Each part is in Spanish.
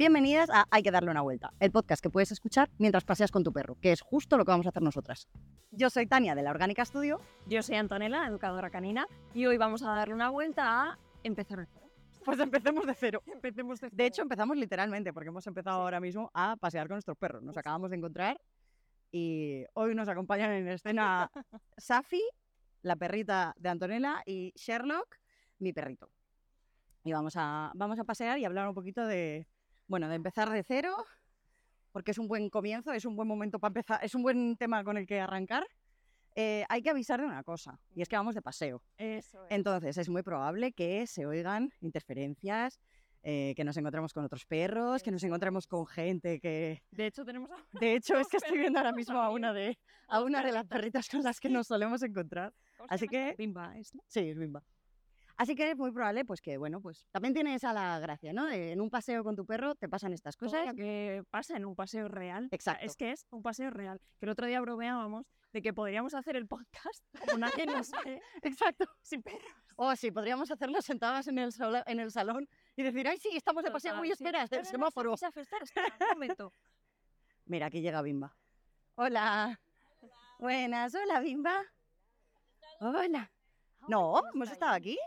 Bienvenidas a Hay que darle una vuelta, el podcast que puedes escuchar mientras paseas con tu perro, que es justo lo que vamos a hacer nosotras. Yo soy Tania de la Orgánica Studio. Yo soy Antonella, educadora canina, y hoy vamos a darle una vuelta a empezar de cero. Pues empecemos de cero. Empecemos de De hecho, empezamos literalmente, porque hemos empezado ahora mismo a pasear con nuestros perros. Nos acabamos de encontrar y hoy nos acompañan en escena Safi, la perrita de Antonella, y Sherlock, mi perrito. Y vamos a, vamos a pasear y hablar un poquito de, bueno, de empezar de cero, porque es un buen comienzo, es un buen momento para empezar, es un buen tema con el que arrancar. Eh, hay que avisar de una cosa, y es que vamos de paseo. Eso es. Entonces es muy probable que se oigan interferencias, eh, que nos encontremos con otros perros, que nos encontremos con gente que... De hecho, tenemos a... De hecho, es que estoy viendo ahora mismo a una de, a una de las perritas. con las que nos solemos encontrar. ¿cómo se Así que- Bimba, ¿es? Sí, es bimba. Así que es muy probable, pues que, bueno, pues también tiene esa la gracia, ¿no? De en un paseo con tu perro te pasan estas Todo cosas. lo que pasa en un paseo real. Exacto. Es que es un paseo real. Que el otro día bromeábamos de que podríamos hacer el podcast como nadie nos ve Exacto. sin perros. O sí, podríamos hacerlo sentadas en el, sola- en el salón y decir, ay, sí, estamos de paseo, Total, uy, sí. espera, es No, el no, no, semáforo. Safi, espera, espera, un momento. Mira, aquí llega Bimba. Hola. Buenas, hola Bimba. Hola. No, hemos estado aquí.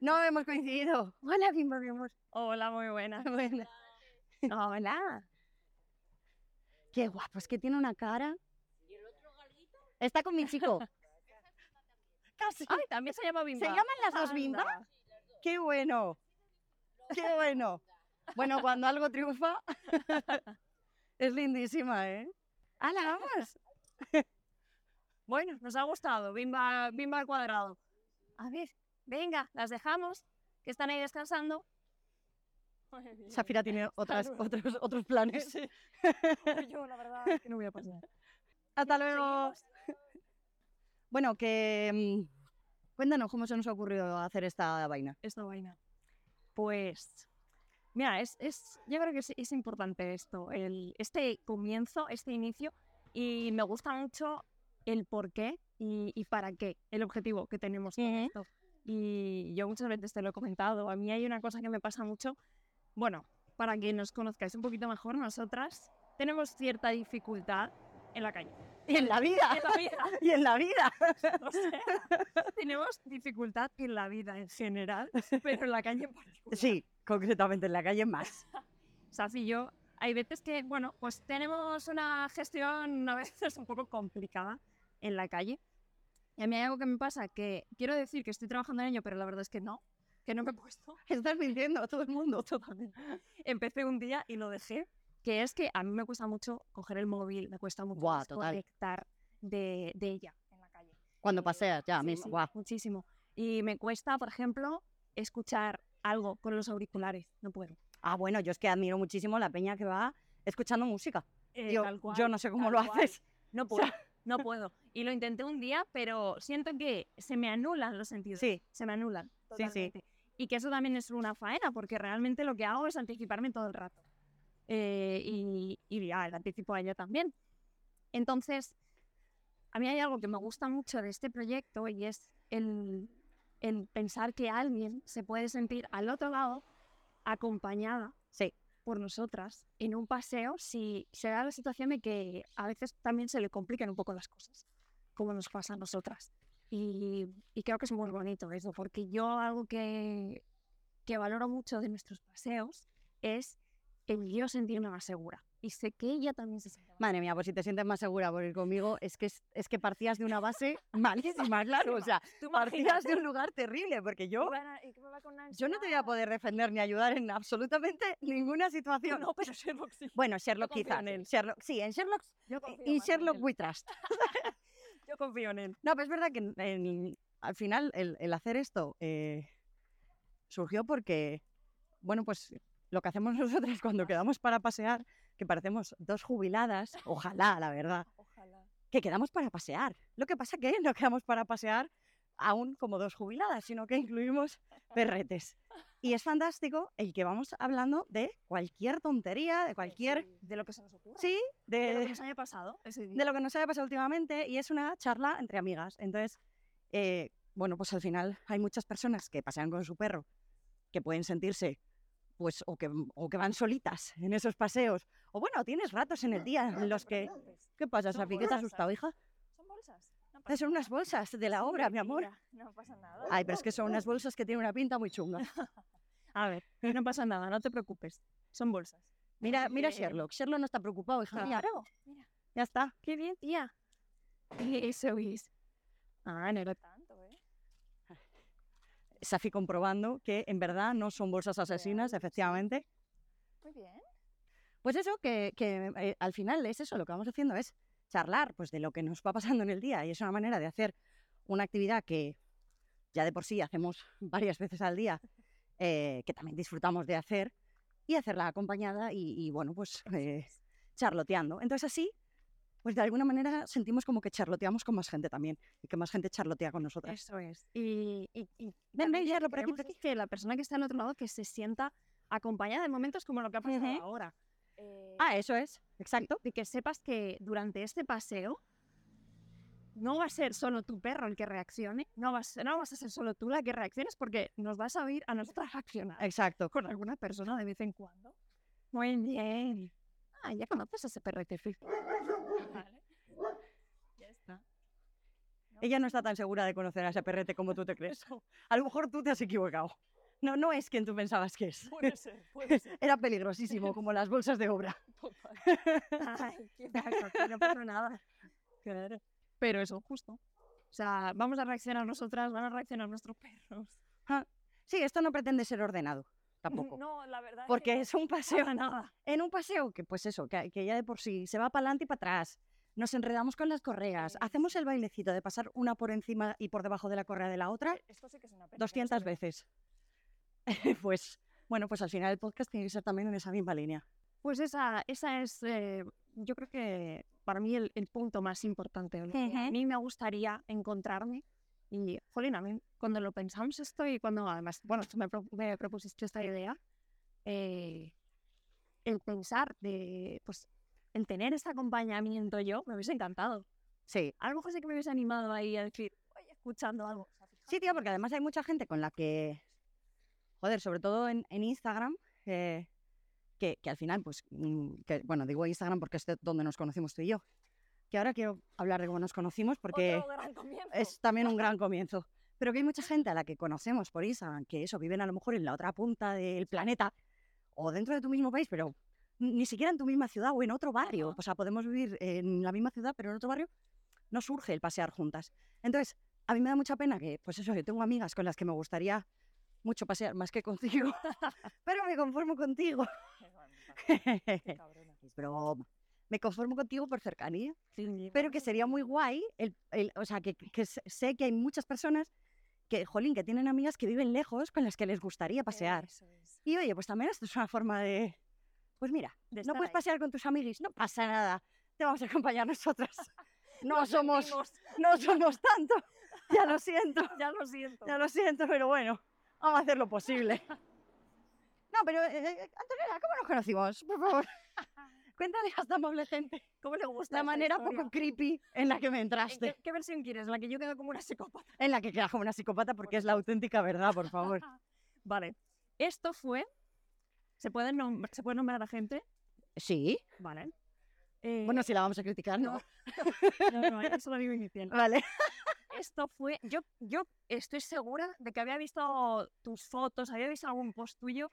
No hemos coincidido. Hola Bimba, mi amor. Hola, muy buena. Buena. Hola. Qué guapo, es que tiene una cara. Está con mi chico. Casi. Ay, también se llama Bimba. llaman las dos Bimba? Qué bueno. Qué bueno. Bueno, cuando algo triunfa, es lindísima, ¿eh? ¡Hala, vamos! Bueno, nos ha gustado. Bimba, bimba al cuadrado. A ver, venga, las dejamos, que están ahí descansando. Safira tiene otras, otros, otros planes. Yo, la verdad, es que no voy a pasar. Hasta luego. Bueno, que mm, cuéntanos cómo se nos ha ocurrido hacer esta vaina. Esta vaina. Pues, mira, es, es, yo creo que es, es importante esto, el, este comienzo, este inicio, y me gusta mucho el por qué y, y para qué, el objetivo que tenemos con esto. Y yo muchas veces te lo he comentado, a mí hay una cosa que me pasa mucho, bueno, para que nos conozcáis un poquito mejor, nosotras tenemos cierta dificultad en la calle. Y en la vida. En la vida. Y en la vida. O sea, tenemos dificultad en la vida en general, pero en la calle en particular. Sí, concretamente en la calle más. Safi y yo, hay veces que, bueno, pues tenemos una gestión a veces un poco complicada en la calle. Y a mí hay algo que me pasa que quiero decir que estoy trabajando en ello, pero la verdad es que no, que no me he puesto. Estás mintiendo a todo el mundo. Totalmente. Empecé un día y lo dejé, que es que a mí me cuesta mucho coger el móvil, me cuesta mucho total. desconectar de, de ella en la calle. Cuando paseas, ya Sí, mismo. sí, guau. muchísimo. Y me cuesta, por ejemplo, escuchar algo con los auriculares, no puedo. Ah, bueno, yo es que admiro muchísimo la peña que va escuchando música. Eh, yo, cual, yo no sé cómo lo cual. haces. No puedo, no puedo. Y lo intenté un día, pero siento que se me anulan los sentidos. Sí, Se me anulan. Sí, sí. Y que eso también es una faena, porque realmente lo que hago es anticiparme todo el rato. Eh, y, y ya, el anticipo a ella también. Entonces, a mí hay algo que me gusta mucho de este proyecto y es el, el pensar que alguien se puede sentir al otro lado acompañada sí. Por nosotras en un paseo si se da la situación de que a veces también se le complican un poco las cosas, como nos pasa a nosotras. Y, y creo que es muy bonito eso, porque yo algo que, que valoro mucho de nuestros paseos es el yo sentirme más segura. Y sé que ella también se siente Madre mía, pues si te sientes más segura por ir conmigo, es que, es, es que partías de una base malísima, claro. O sea, Tú partías de un lugar terrible, porque yo, yo no te voy a poder defender ni ayudar en absolutamente ninguna situación. No, pero Sherlock sí. Bueno, Sherlock quizás. en él. Sherlock, sí, en Sherlock y Sherlock we trust. Yo confío en él. No, pero es verdad que en- al final el, el hacer esto eh, surgió porque, bueno, pues lo que hacemos nosotros cuando quedamos para pasear, que parecemos dos jubiladas, ojalá, la verdad, Ojalá. que quedamos para pasear. Lo que pasa que no quedamos para pasear aún como dos jubiladas, sino que incluimos perretes. Y es fantástico el que vamos hablando de cualquier tontería, de cualquier... De lo que se nos ocurra. Sí, De lo que de, nos haya pasado ese día. de lo que nos haya pasado últimamente y es una charla entre amigas. Entonces, eh, bueno, pues al final hay muchas personas que pasean con su perro que pueden sentirse pues, o que, o que van solitas en esos paseos. O bueno, tienes ratos en el día en los que... ¿Qué pasa, Safi? ¿Qué te ha bolsas. asustado, hija? ¿Son bolsas? No Son unas bolsas de la obra, mi amor. No pasa nada. Ay, pero es que son unas bolsas que tienen una pinta muy chunga. A ver, no pasa nada, no te preocupes. Son bolsas. Mira, mira Bien. Sherlock. Sherlock no está preocupado, hija mía. Claro, mira. Ya está. Qué bien, tía. Eso es. Ah, no era ¿eh? Safi comprobando que en verdad no son bolsas asesinas, sí. efectivamente. Muy bien. Pues eso, que, que, eh, al final es eso, lo que vamos haciendo es charlar pues, de lo que nos va pasando en el día y es una manera de hacer una actividad que ya de por sí hacemos varias veces al día, eh, que también disfrutamos de hacer y hacerla acompañada y, y, bueno, pues eh, charloteando. Entonces así, pues de alguna manera sentimos como que charloteamos con más gente también y que más gente charlotea con nosotras. Eso es. Y, y, y Ven, ven, que por aquí, por aquí. es que la persona que está al otro lado que se sienta acompañada de momentos como lo que ha pasado ahora. Eh, Ah, eso es, exacto. De que sepas que durante este paseo no va a ser solo tu perro el que reaccione, no vas, no vas a ser solo tú la que reacciones porque nos vas a oír a nosotras reaccionar Exacto. con alguna persona de vez en cuando. Muy bien. Ah, ya conoces a ese perrete Fifi. Vale. Ya está. Ella no está tan segura de conocer a ese perrete como tú te crees. A lo mejor tú te has equivocado. No, no es quien tú pensabas que es. Puede ser, puede ser. Era peligrosísimo, como las bolsas de obra. Total. Ay, qué no pasa nada. Claro. Pero eso, justo. O sea, vamos a reaccionar nosotras, van a reaccionar nuestros perros. Sí, esto no pretende ser ordenado, tampoco. No, la verdad Porque que es un paseo, Para nada. en un paseo que pues eso, que, que ya de por sí se va para adelante y para atrás. Nos enredamos con las correas, Sí, hacemos el bailecito de pasar una por encima y por debajo de la correa de la otra no. Esto sí que es una pena. 200 veces. pues bueno, pues al final el podcast tiene que ser también en esa misma línea. Pues esa, esa es, eh, yo creo que para mí el, el punto más importante. que A mí me gustaría encontrarme y, jolín, a mí cuando lo pensamos esto y cuando además, bueno, tú me, pro- me propusiste esta idea, eh, el pensar de, pues, el tener ese acompañamiento yo, me hubiese encantado. Sí, A lo mejor sí que me hubiese animado ahí a decir, oye, escuchando algo. O sea, Sí, tío, porque además hay mucha gente con la que, joder, sobre todo en, en Instagram, eh, que, que al final, pues, mm, que, bueno, digo Instagram porque es de donde nos conocimos tú y yo. Que ahora quiero hablar de cómo nos conocimos porque es también un gran comienzo. Pero que hay mucha gente a la que conocemos por Instagram, que eso, viven a lo mejor en la otra punta del planeta o dentro de tu mismo país, pero ni siquiera en tu misma ciudad o en otro barrio. O sea, podemos vivir en la misma ciudad, pero en otro barrio no surge el pasear juntas. Entonces, a mí me da mucha pena que, pues eso, yo tengo amigas con las que me gustaría mucho pasear más que contigo, pero me conformo contigo. Qué grande, qué cabrona. es broma. Me conformo contigo por cercanía, sí, pero que sería muy guay, el, el- o sea, que, que sé- que hay muchas personas que, jolín, que tienen amigas que viven lejos con las que les gustaría pasear. Eso es. Y oye, pues también esto es una forma de, pues mira, de no puedes ahí. pasear con tus amiguis, no pasa nada, te vamos a acompañar nosotras. No somos, sentimos, no somos tanto, ya lo siento. Ya lo siento. Ya lo siento, pero bueno, vamos a hacer lo posible. No, pero, eh, eh, Antonella, ¿cómo nos conocimos? Por favor, cuéntale a esta amable gente ¿Cómo le gusta la manera historia? poco creepy en la que me ¿En entraste, qué, qué versión quieres? ¿La que yo quedo como una psicópata? en la que quedas como una psicópata porque es la auténtica verdad, por favor. Vale. Esto fue. ¿Se puede, nom- ¿Se puede nombrar a gente? Sí, Vale. bueno, si la vamos a criticar, no. no, no, eso lo digo inicial. Vale. Esto fue. Yo, yo estoy segura de que había visto tus fotos, había visto algún post tuyo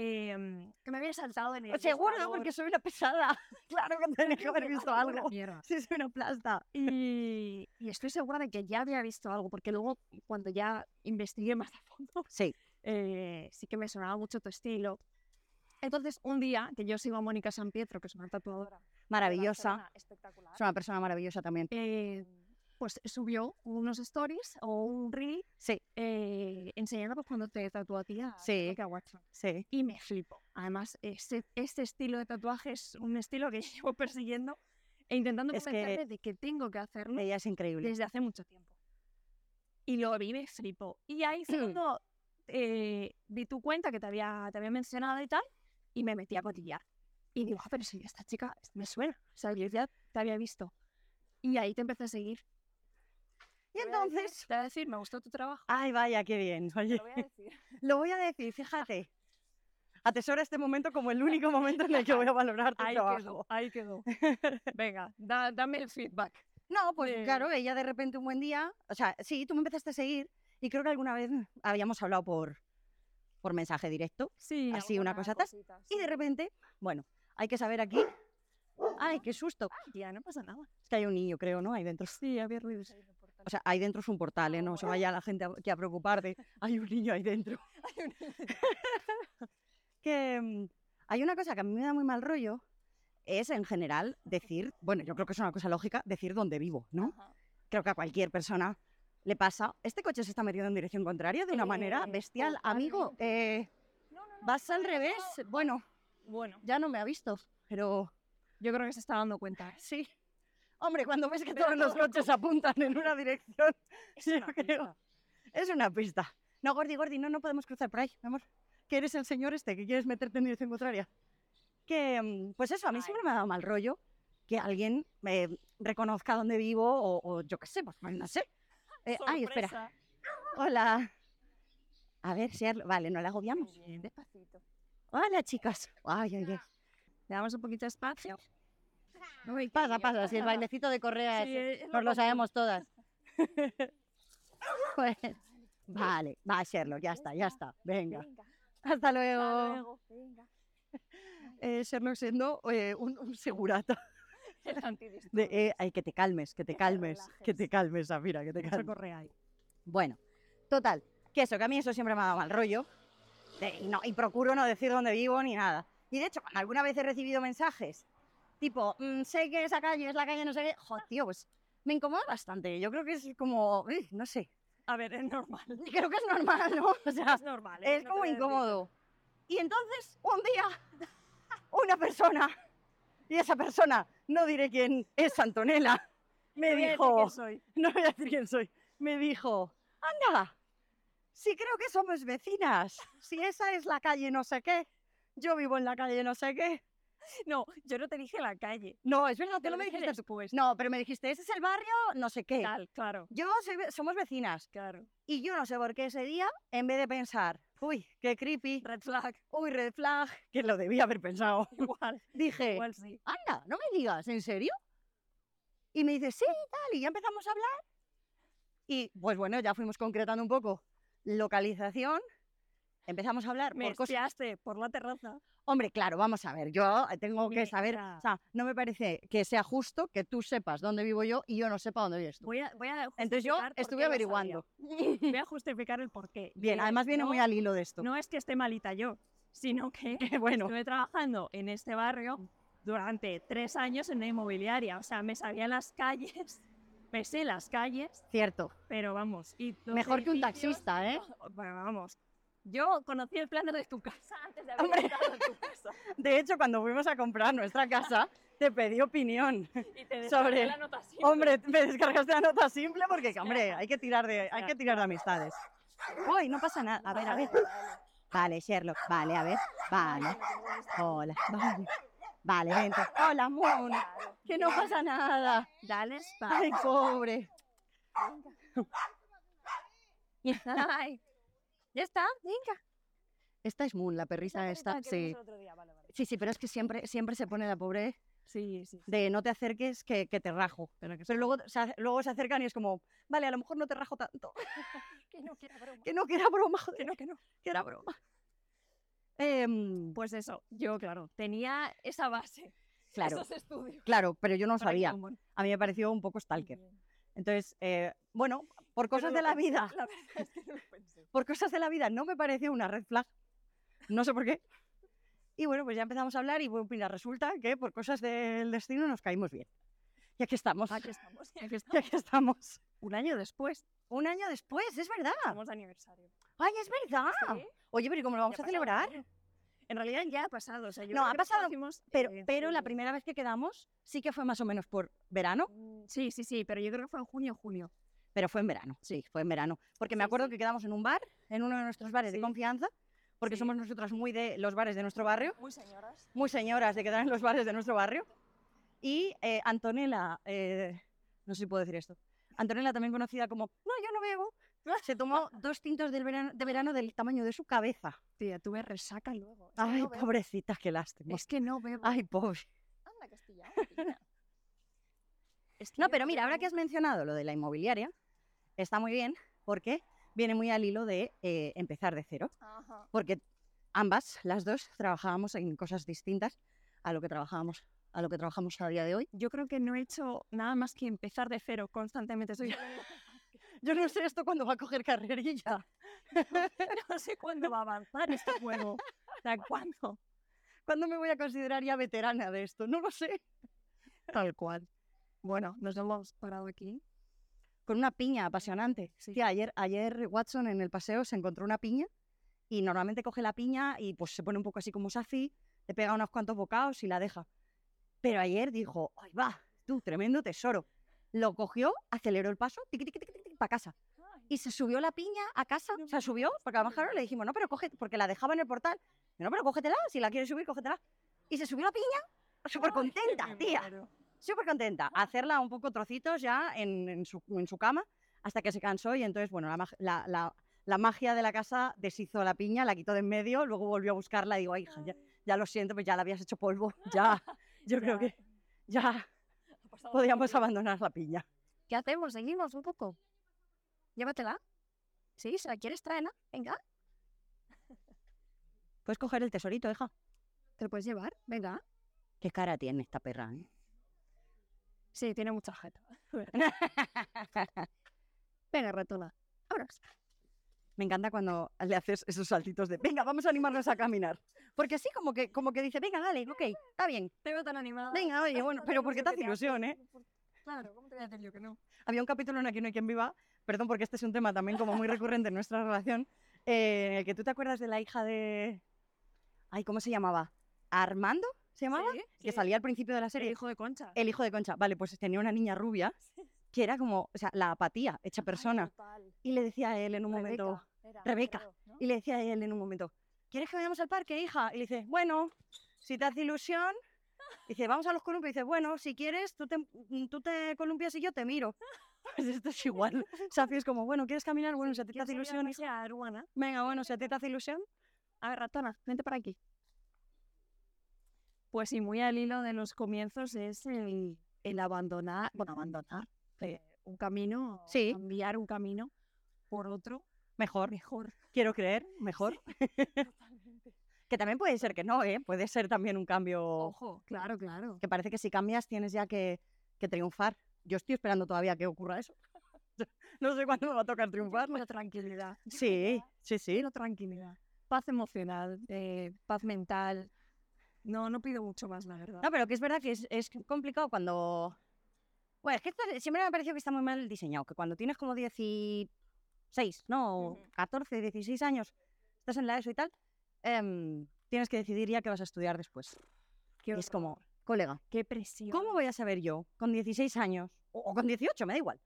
em, que me había saltado en el. Seguro, buscador. porque soy una pesada. Claro que tenía que haber visto algo. Sí, soy una plasta. Y, y estoy segura de que ya había visto algo, porque luego, cuando ya investigué más a fondo, Sí, eh, sí que me sonaba mucho tu estilo. Entonces, un día que yo sigo a Mónica San Pietro, que es una tatuadora, maravillosa. Espectacular. Es una persona maravillosa también. eh, pues subió unos stories o un reel Sí, eh, enseñando pues, cuando te tatuó a ti a Sí. Sí. Y me flipo. Además, ese, este estilo de tatuaje es un estilo que llevo persiguiendo e intentando convencerme de que tengo que hacerlo Ella es increíble. desde hace mucho tiempo. Y lo vi, me flipo. Y ahí fue cuando eh, vi tu cuenta que te había, te había mencionado y tal, y me metí a cotillar. Y digo, ah, pero si esta chica me suena. O sea, yo ya te había visto. Y ahí te empecé a seguir. Y entonces, Te voy a decir, me gustó tu trabajo. ay, vaya, qué bien. Oye, lo voy a decir. lo voy a decir, fíjate. atesora este momento como el único momento en el que voy a valorar tu Ahí trabajo. quedó, ahí quedó. Venga, da- dame el feedback. No, pues de- claro, ella de repente un buen día, o sea, sí, tú me empezaste a seguir y creo que alguna vez habíamos hablado por, por mensaje directo Sí, Así, una cosa y de repente, bueno, hay que saber aquí. Ay, qué susto. Ya, no pasa nada. Es que hay un niño, creo, ¿no? Ahí dentro. Sí, había ruidos. O sea, ahí dentro es un portal, ¿eh? No se vaya la gente aquí a preocuparte. Hay un niño ahí dentro. que mm, hay una cosa que a mí me da muy mal rollo, es en general decir, bueno, yo creo que es una cosa lógica, decir dónde vivo, ¿no? Ajá. Creo que a cualquier persona le pasa. Este coche se está metiendo en dirección contraria de una manera Eh, bestial. Amigo, eh, No, no, no. vas al revés. Bueno, Bueno, ya no me ha visto, pero yo creo que se está dando cuenta. sí. Hombre, cuando ves que Pero todos los coches apuntan en una dirección, Es yo una creo. pista. Es una pista. No, Gordi, Gordi, no, no podemos cruzar por ahí, mi amor. Que eres el señor este, que quieres meterte en dirección contraria. Que, mm, pues eso, a mí siempre me ha dado mal rollo que alguien me reconozca dónde vivo o, o yo qué sé, pues no sé. Eh, ay, espera. Hola. A ver, Sherlock. Vale, no la agobiamos. Despacito. Hola, chicas. Ay, ay, ay. Le damos un poquito de espacio. Uy, Pasa, pasa. Si el bailecito de Correa Sí, es- es lo nos lo sabemos todas. Pues, vale, va, Sherlock, ya está, ya está. Venga. Venga. Hasta Hasta luego. Venga. Eh, Sherlock siendo eh, un, un segurata. De, eh, ay, que te calmes, que te calmes, que te calmes, Zafira, que te calmes. correa ahí. Bueno, total, que eso, que a mí eso siempre me ha dado mal rollo. de- y, no, y procuro no decir dónde vivo ni nada. Y de hecho, cuando alguna vez he recibido mensajes, tipo, "Mm, sé que esa calle es la calle no sé qué, joder, tío, pues me incomoda bastante. Yo creo que es como, no sé, A ver, es normal. creo que es normal, ¿no? O sea, Es normal. ¿eh? es No como incómodo. Y entonces, un día, una persona, y esa persona, no diré quién es Antonella, me no. Voy a decir dijo, quién soy. no voy a decir quién soy, me dijo, anda, sí creo que somos vecinas, si esa es la calle no sé qué, yo vivo en la calle no sé qué. No, yo no te dije la calle. No, es verdad, tú no me dijiste. después. No, pero me dijiste, ese es el barrio, no sé qué. Tal, claro, Yo soy somos vecinas. claro. Y yo no sé por qué ese día, en vez de pensar, uy, qué creepy, Red flag. uy, red flag, que lo debía haber pensado, Igual, dije, igual sí. anda, no me digas, ¿en serio? Y me dice, sí, tal, y ya empezamos a hablar. Y pues bueno, ya fuimos concretando un poco localización, empezamos a hablar Me por cosas. por la terraza. Hombre, claro, vamos a ver, yo tengo que saber, o sea, no me parece que sea justo que tú sepas dónde vivo yo y yo no sepa dónde vives tú. Voy a, voy a Entonces yo estuve averiguando. Voy a justificar el porqué. Bien, además viene muy al hilo de esto. No es que esté malita yo, sino que bueno, estuve trabajando en este barrio durante tres años en una inmobiliaria. O sea, me sabía las calles, me sé las calles, cierto. pero vamos. Y Mejor que un taxista, ¿eh? Bueno, vamos. Yo conocí el plan de tu casa antes de haber Hombre. estado en tu casa. De hecho, cuando fuimos a comprar nuestra casa, te pedí opinión. Y te Sobre- la nota simple. Hombre, me descargaste la nota simple porque, hombre, hay que tirar de, hay que tirar de amistades. Uy, no pasa nada. A ver, a ver. Vale, Sherlock. Vale, a ver. Vale. Hola. Vale. Vale, vente. Hola, Moon. Que no pasa nada. Dale Ay, espacio. pobre. Ay, ya está, venga. Esta es Moon, la perrisa esta. Sí. Sí, sí, pero es que siempre, siempre se pone la pobre Sí, sí. de no te acerques que, que te rajo. Pero que Pero luego se, luego se acercan y es como, vale, a lo mejor no te rajo tanto. Que no quiera broma. Que no, que era broma, joder, que no, que no. que era broma. Em, Pues eso, yo, claro, tenía esa base, claro, esos estudios. claro, pero yo no sabía. A mí me pareció un poco stalker. Entonces, eh, bueno, por cosas de la pensé, vida, La verdad es que no lo pensé. por cosas de la vida no me pareció una red flag. No sé por qué. Y bueno, pues ya empezamos a hablar y bueno, mira, resulta que por cosas del destino nos caímos bien. Y aquí estamos. Aquí estamos, aquí Y estamos. aquí estamos. Un año después, Un año después, es verdad. estamos de aniversario. Ay, es verdad. Sí, Oye, pero ¿y cómo lo vamos a pasado celebrar? En realidad ya ha pasado. O sea, yo No, ha pasado, Pero, eh, pero la primera vez que quedamos sí que fue más o menos por verano, Mm, Sí, sí, sí, pero yo creo que fue en junio julio. Pero fue en verano, sí, fue en verano. Porque me acuerdo que quedamos en un bar, en uno de nuestros bares de confianza, porque somos nosotras muy de los bares de nuestro barrio, Muy señoras. muy señoras de quedar en los bares de nuestro barrio. Y eh, Antonella, eh, no sé si puedo decir esto, Antonella también conocida como, no, yo no bebo, Se tomó dos tintos del verano, de verano del tamaño de su cabeza. Tía, tuve resaca luego. Es Ay, no pobrecita, qué lástima. Es que no bebo. Ay, pobre. Anda. Es que No, pero mira, ahora que has mencionado lo de la inmobiliaria, está muy bien porque viene muy al hilo de eh, empezar de cero. Ajá. Porque ambas, las dos, trabajábamos en cosas distintas a lo que trabajábamos, a lo que trabajamos a día de hoy. Yo creo que no he hecho nada más que empezar de cero constantemente. Soy Yo no sé esto cuándo va a coger carrerilla. no sé cuándo va a avanzar este juego. O sea, ¿cuándo? ¿Cuándo me voy a considerar ya veterana de esto? No lo sé. Tal cual. Bueno, nos hemos parado aquí. Con una piña apasionante. Sí. Tía, ayer, ayer Watson en el paseo se encontró una piña y normalmente coge la piña y pues se pone un poco así como safi, le pega unos cuantos bocados y la deja. Pero ayer dijo, ¡ay va! Tú, tremendo tesoro. Lo cogió, aceleró el paso, tiqui, tiqui, tiqui, tiqui, para casa. Y se subió la piña a casa, o sea, subió, porque además claro, le dijimos, no, pero coge, porque la dejaba en el portal. No, pero cógetela, si la quieres subir, cógetela. Y se subió la piña, súper contenta, tía súper contenta. a Hacerla un poco trocitos ya en, en su, en su cama hasta que se cansó y entonces, bueno, la, la, la- la magia de la casa deshizo la piña, la quitó de en medio, luego volvió a buscarla y digo, ay, hija, ya, ya lo siento, pues ya la habías hecho polvo, ya, yo creo que ya podíamos abandonar la piña. ¿Qué hacemos? ¿Seguimos un poco? Llévatela. Sí, si la quieres, tráela. Venga, Puedes coger el tesorito, hija. te lo puedes llevar. Venga. Qué cara tiene esta perra, ¿eh? Sí, tiene mucha jeta. Venga, ratona. Vámonos. Me encanta cuando le haces esos saltitos de, venga, vamos a animarnos a caminar. Porque así como que, como que dice, venga, dale, ok, está bien. Te veo tan animada. Venga, oye, bueno, pero porque te hace ilusión, ¿eh? Claro, ¿cómo te voy a decir yo que no? había un capítulo en Aquí no hay quien viva, perdón porque este es un tema también como muy recurrente en nuestra relación, eh, en el que tú te acuerdas de la hija de... Ay, ¿cómo se llamaba? ¿Armando? ¿Se llamaba? Sí, Que sí. salía al principio de la El serie. hijo de Concha. El hijo de Concha. Vale, pues tenía una niña rubia que era como, o sea, la apatía hecha persona. Y le decía a él en un momento, Rebeca. y le decía a él en un momento, ¿quieres que vayamos al parque, hija? Y le dice, bueno, si te hace ilusión. Dice, vamos a los columpios. Dice, bueno, si quieres, tú te, mm, tú te columpias y yo te miro. Pues esto es igual. Safi es como, bueno, ¿quieres caminar? Bueno, si a ti te hace ilusión. Venga, bueno, si a ti te hace ilusión. A ver, ratona, vente para aquí. Pues sí, muy al hilo de los comienzos es el, el abandonar, bueno, abandonar eh, un camino, Sí. cambiar un camino por otro Mejor, mejor. quiero creer, mejor. que también puede ser que no, ¿eh? Puede ser también un cambio Ojo, claro, claro. que parece que si cambias tienes ya que, que triunfar. Yo estoy esperando todavía que ocurra eso. no sé cuándo me va a tocar triunfar. Quiero tranquilidad. Sí, sí, sí. Quiero tranquilidad. Paz emocional, eh, paz mental. No, no pido mucho más, la verdad. No, pero que es verdad que es, es complicado cuando... Bueno, es que esto siempre me ha parecido que está muy mal diseñado, que cuando tienes como 16, no, o Ujú. 14, 16 años, estás en la ESO y tal, em, tienes que decidir ya qué vas a estudiar después. Qué Y es como, colega, Qué presión. ¿cómo voy a saber yo, con 16 años, o, o con 18, me da igual,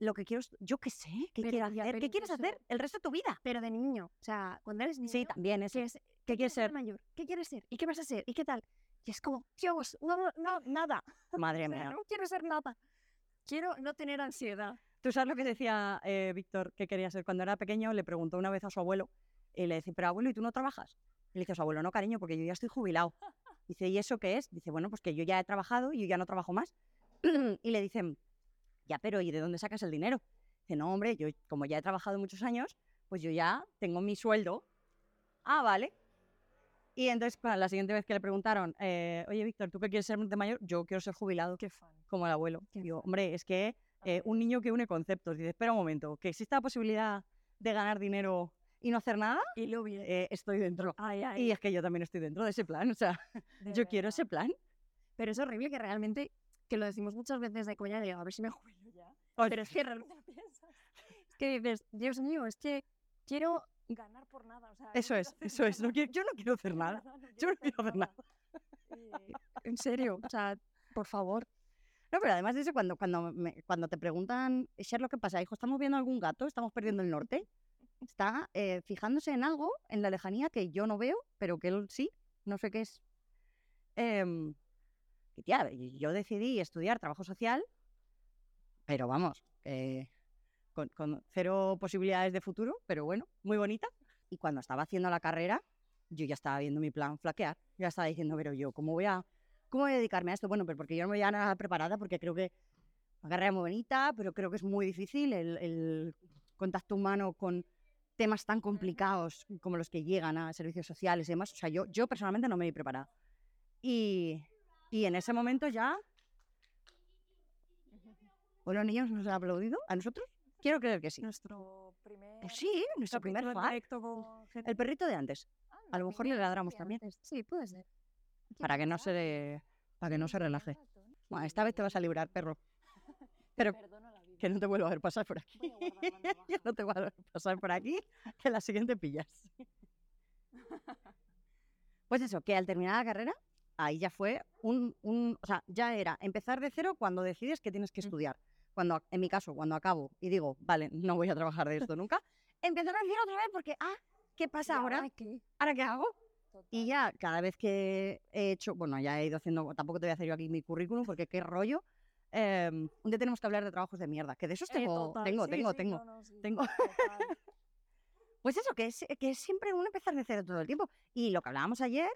lo que quiero, yo qué sé, qué Pero quiero ya, hacer, pero qué quieres incluso- hacer el resto de tu vida? Pero de niño. O sea, cuando eres niño. Sí, también eso. ¿qué, es, ¿Qué quieres ser? mayor? ¿Qué quieres ser? ¿Y qué vas a ser? ¿Y qué tal? Y es como, Dios, no, no, nada. Madre mía. no quiero ser nada. Quiero no tener ansiedad. ¿Tú sabes lo que decía eh, Víctor que quería ser cuando era pequeño? Le preguntó una vez a su abuelo y le decía, pero abuelo, ¿y tú no trabajas? Y le dice a su abuelo, no, cariño, porque yo ya estoy jubilado. Dice, ¿y eso qué es? Dice, bueno, pues que yo ya he trabajado y yo ya no trabajo más. y le dicen, ya, pero ¿y de dónde sacas el dinero? Dice, no, hombre, yo como ya he trabajado muchos años, pues yo ya tengo mi sueldo. Ah, vale. Y entonces, para la siguiente vez que le preguntaron, eh, oye, Víctor, ¿tú qué quieres ser de mayor? Yo quiero ser jubilado Qué fan. como el abuelo. Qué Digo, hombre, es que eh, un niño que une conceptos. Dice, espera un momento, que exista la posibilidad de ganar dinero y no hacer nada, Y lo eh, estoy dentro. Ay, ay. Y es que yo también estoy dentro de ese plan. O sea, de yo quiero verdad. ese plan. Pero es horrible que realmente, que lo decimos muchas veces de coña, de a ver si me jubilo ya. Ay, Pero es que realmente lo piensas. Es que dices, Dios mío, es que quiero ganar por nada. O sea, Eso es, eso es. No quiero- yo no quiero hacer nada. Yo no quiero hacer nada. En serio, o sea, por favor. No, pero además de eso, cuando, cuando, me- cuando te preguntan, Sherlock, ¿qué pasa? Hijo, ¿estamos viendo algún gato? ¿Estamos perdiendo el norte? Está eh, fijándose en algo en la lejanía que yo no veo, pero que él sí, no sé qué es. Y tía, yo decidí estudiar trabajo social, pero vamos, que con, con cero posibilidades de futuro, pero bueno, muy bonita. Y cuando estaba haciendo la carrera, yo ya estaba viendo mi plan flaquear. Ya estaba diciendo, pero yo, ¿cómo voy a, cómo voy a dedicarme a esto? Bueno, pero porque yo no me voy a nada preparada, porque creo que la carrera es muy bonita, pero creo que es muy difícil el, el contacto humano con temas tan complicados como los que llegan a servicios sociales y demás. O sea, yo, yo personalmente no me vi preparada. Y, y en ese momento ya... ¿O los niños nos han aplaudido a nosotros? Quiero creer que sí. Nuestro primer. Eh, Sí, nuestro primer fan. con El perrito de antes. Ah, A lo no mejor le ladramos también. Sí, puede ser. Para que no se para que no se relaje. Bueno, esta vez te vas a librar, perro. Pero que no te vuelva a ver pasar por aquí. Que no te vuelva a ver pasar por aquí, que la siguiente pillas. Pues eso, que al terminar la carrera, ahí ya fue un, un- o sea, ya era empezar de cero cuando decides que tienes que estudiar. Cuando, en mi caso, cuando acabo y digo, vale, no voy a trabajar de esto nunca, empezar a decir otra vez porque, ah, ¿qué pasa ¿Y ahora? qué? ¿Ahora qué hago? Y ya cada vez que he hecho, bueno, ya he ido haciendo, tampoco te voy a hacer yo aquí mi currículum porque qué rollo. em, un día tenemos que hablar de trabajos de mierda, que de esos Eh, tengo, tengo, sí, tengo, sí, tengo. no, no, sí, tengo. total. Pues eso, que es, que es siempre un empezar de cero todo el tiempo. Y lo que hablábamos ayer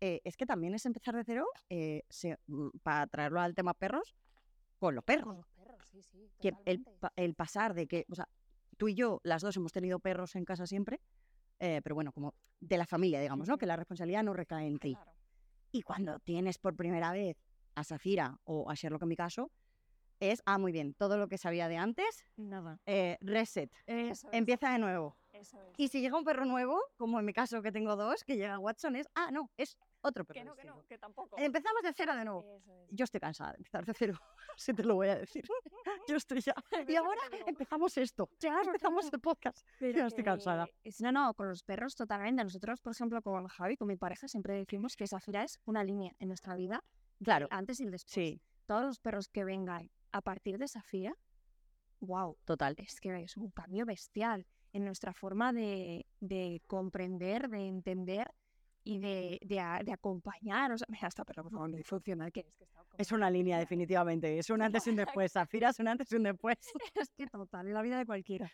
eh, es que también es empezar de cero eh, se- mm, para traerlo al tema perros, con los perros. Sí, sí. Que el, el pasar de que, o sea, tú y yo, las dos hemos tenido perros en casa siempre, eh, pero bueno, como de la familia, digamos, ¿no? Que la responsabilidad no recae en ti. Claro. Y cuando tienes por primera vez a Safira o a Sherlock en mi caso, es, ah, muy bien, todo lo que sabía de antes, Nada. eh, reset, Eso es. empieza de nuevo. Eso es. Y si llega un perro nuevo, como en mi caso que tengo dos, que llega Watson, es, ah, no, es otro perro. Que no, que no, distinto. que tampoco. Empezamos de cero de nuevo. Es. Yo estoy cansada de empezar de cero, si te lo voy a decir. Yo estoy ya. Y ahora empezamos esto. Ya empezamos el podcast. Ya estoy cansada. es- No, no, con los perros totalmente. Nosotros, por ejemplo, con Javi, con mi pareja, siempre decimos que Zafira es una línea en nuestra vida. Claro. Antes y después. Sí, Todos los perros que vengan a partir de Zafira, wow, total. es que es un cambio bestial en nuestra forma de, de comprender, de entender y de, de, a- de acompañar. O sea, mira, por favor, no funcional que es. que está como- Es una línea, definitivamente. Es un antes y un después. Zafira es un antes y un después. es que total, en la vida de cualquiera.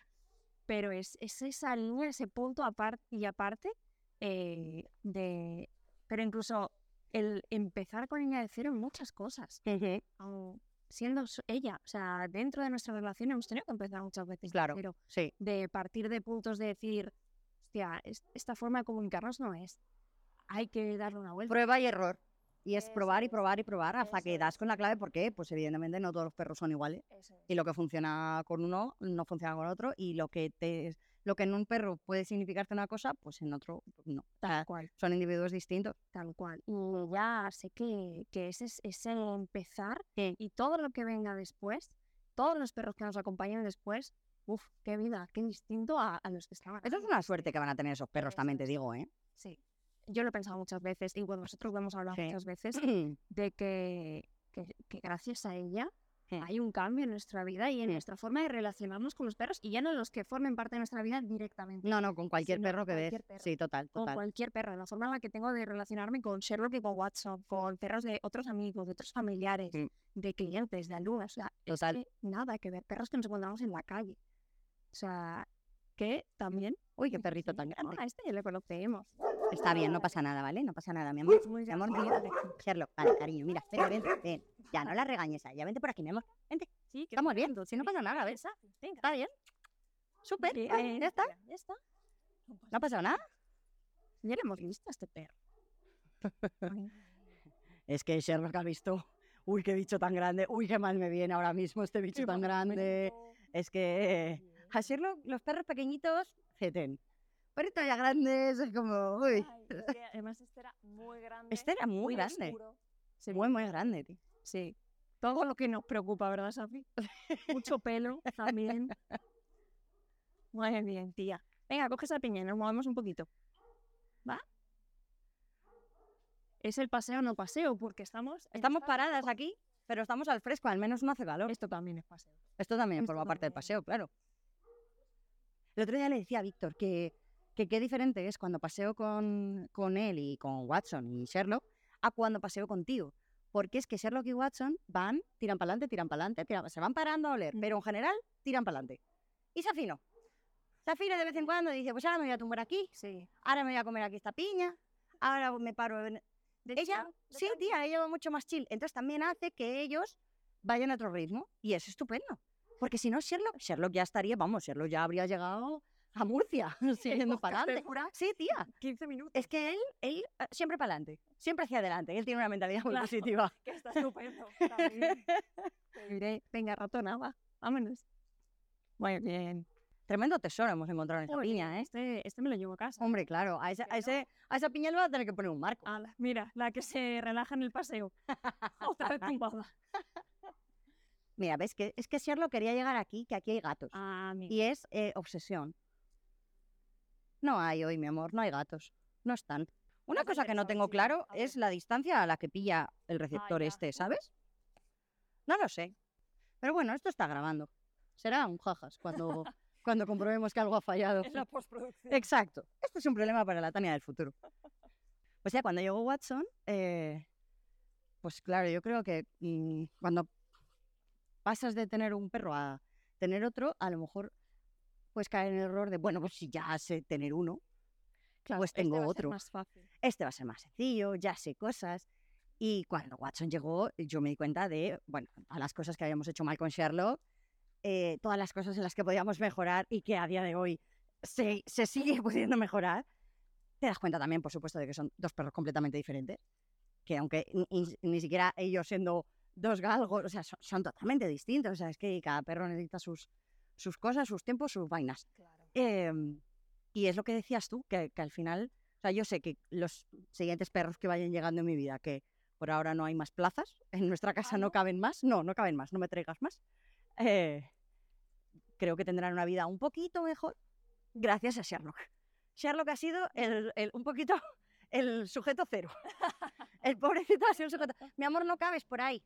Pero es, es esa línea, ese punto aparte y aparte eh, de... Pero incluso el empezar con ella de cero en muchas cosas, aun siendo ella. O sea, dentro de nuestra relación hemos tenido que empezar muchas veces Claro. de cero. Sí, De partir de puntos de decir, hostia, es- esta forma de comunicarnos no es. Hay que darle una vuelta. prueba y error. Y es probar y probar y probar hasta que das con la clave. ¿Por qué? Pues evidentemente no todos los perros son iguales. Es. y lo que funciona con uno no funciona con otro y lo que te lo que en un perro puede significarte una cosa pues en otro pues, no Tal cual. son individuos distintos Tal cual. Y ya sé que, que ese es ese empezar y todo lo que venga después, todos los perros que nos acompañen después, uff, qué vida, qué distinto a, a los que estaban. eso es una suerte que van a tener esos perros también te digo eh Sí. Yo lo he pensado muchas veces y bueno, nosotros lo hemos hablado Sí. muchas veces de que, que, que gracias a ella. Hay un cambio en nuestra vida y en Sí. nuestra forma de relacionarnos con los perros y ya no los que formen parte de nuestra vida directamente. no no con cualquier perro que ves cualquier perro. sí total con total cualquier perro, la forma en la que tengo de relacionarme con Sherlock y con Watson, con perros de otros amigos, de otros familiares, Sí. de clientes, de alumnos, o sea, es Total. que nada que ver, perros que nos encontramos en la calle. O sea, que también... uy qué Sí, perrito tan ah, grande. a este ya le conocemos. está bien no pasa nada vale no pasa nada mi amor mi amor mío Sherlock vale cariño mira espera ven ven ya no la regañes a ella vente por aquí mi amor vente. Sí, que estamos bien si no pasa nada ves está bien. Súper sí, eh, ya está. ya está. no ha pasado nada. Ya le hemos visto a este perro. Es que Sherlock ha visto, uy, qué bicho tan grande, uy, qué mal me viene ahora mismo este bicho tan grande. Es que eh, a Sherlock los perros pequeñitos, feten. Perritos ya grandes, es como, uy, Ay, además este era muy grande. este era muy, muy grande, oscuro. sí, muy, muy grande, tío. Sí. Todo lo que nos preocupa, ¿verdad, Safi? Mucho pelo también. Muy bien, tía. Venga, coge esa piña y nos movemos un poquito. ¿Va? ¿Es el paseo o no paseo? Porque estamos... Estamos esta- paradas aquí, pero estamos al fresco, al menos no hace calor. Esto también es paseo. Esto también esto forma parte del también. paseo, claro. El otro día le decía a Víctor que, que qué diferente es cuando paseo con, con él y con Watson y Sherlock a cuando paseo contigo. Porque es que Sherlock y Watson van, tiran para adelante, tiran para adelante, se van parando a oler, Mm. pero en general tiran para adelante. Y Safi no. Safi de vez en cuando dice, pues ahora me voy a tumbar aquí, Sí. ahora me voy a comer aquí esta piña, ahora me paro en... De Ella, de sí, tía, ella va mucho más chill. Entonces también hace que ellos vayan a otro ritmo. Y es estupendo. Porque si no, Sherlock, Sherlock ya estaría, vamos, Sherlock ya habría llegado a Murcia, siguiendo para adelante. Sí, tía. 15 minutos. Es que él, él eh, siempre para adelante, siempre hacia adelante. Él tiene una mentalidad muy Claro. positiva. que está estupendo. diré, venga, ratonaba, vámonos. Muy bien. Tremendo tesoro hemos encontrado en esa Joder, piña, ¿eh? Este, este me lo llevo a casa. Hombre, claro, a, esa, a, ese, a esa piña le va a tener que poner un marco. Ala, mira, la que se relaja en el paseo. Otra vez tumbada. Mira, ves que es que Sherlock quería llegar aquí, que aquí hay gatos. Ah. Y es eh, obsesión. No hay hoy, mi amor, no hay gatos. No están. Una cosa que no tengo claro es la distancia a la que pilla el receptor ya. este, ¿sabes? No lo sé. Pero bueno, esto está grabando. Será un jajas cuando, cuando comprobemos que algo ha fallado. En la postproducción. Exacto. Esto es un problema para la Tania del futuro. O sea, cuando llegó Watson, eh, pues claro, yo creo que mm, cuando pasas de tener un perro a tener otro, a lo mejor puedes caer en el error de, bueno, pues si ya sé tener uno, Claro, pues este tengo va a ser otro. más fácil. este va a ser más sencillo, ya sé cosas. Y cuando Watson llegó, yo me di cuenta de, bueno, a las cosas que habíamos hecho mal con Sherlock, eh, todas las cosas en las que podíamos mejorar y que a día de hoy se, se sigue pudiendo mejorar. Te das cuenta también, por supuesto, de que son dos perros completamente diferentes, que aunque ni- ni siquiera ellos siendo dos galgos, o sea, son, son totalmente distintos. O sea, es que cada perro necesita sus, sus cosas, sus tiempos, sus vainas. Claro. Em, y es lo que decías tú, que, que al final, o sea, yo sé que los siguientes perros que vayan llegando en mi vida, que por ahora no hay más plazas, en nuestra casa no no? caben más, no, no caben más, no me traigas más, eh, creo que tendrán una vida un poquito mejor gracias a Sherlock. Sherlock ha sido el, el- un poquito el sujeto cero. El pobrecito ha sido el sujeto. Mi amor, no cabes por ahí.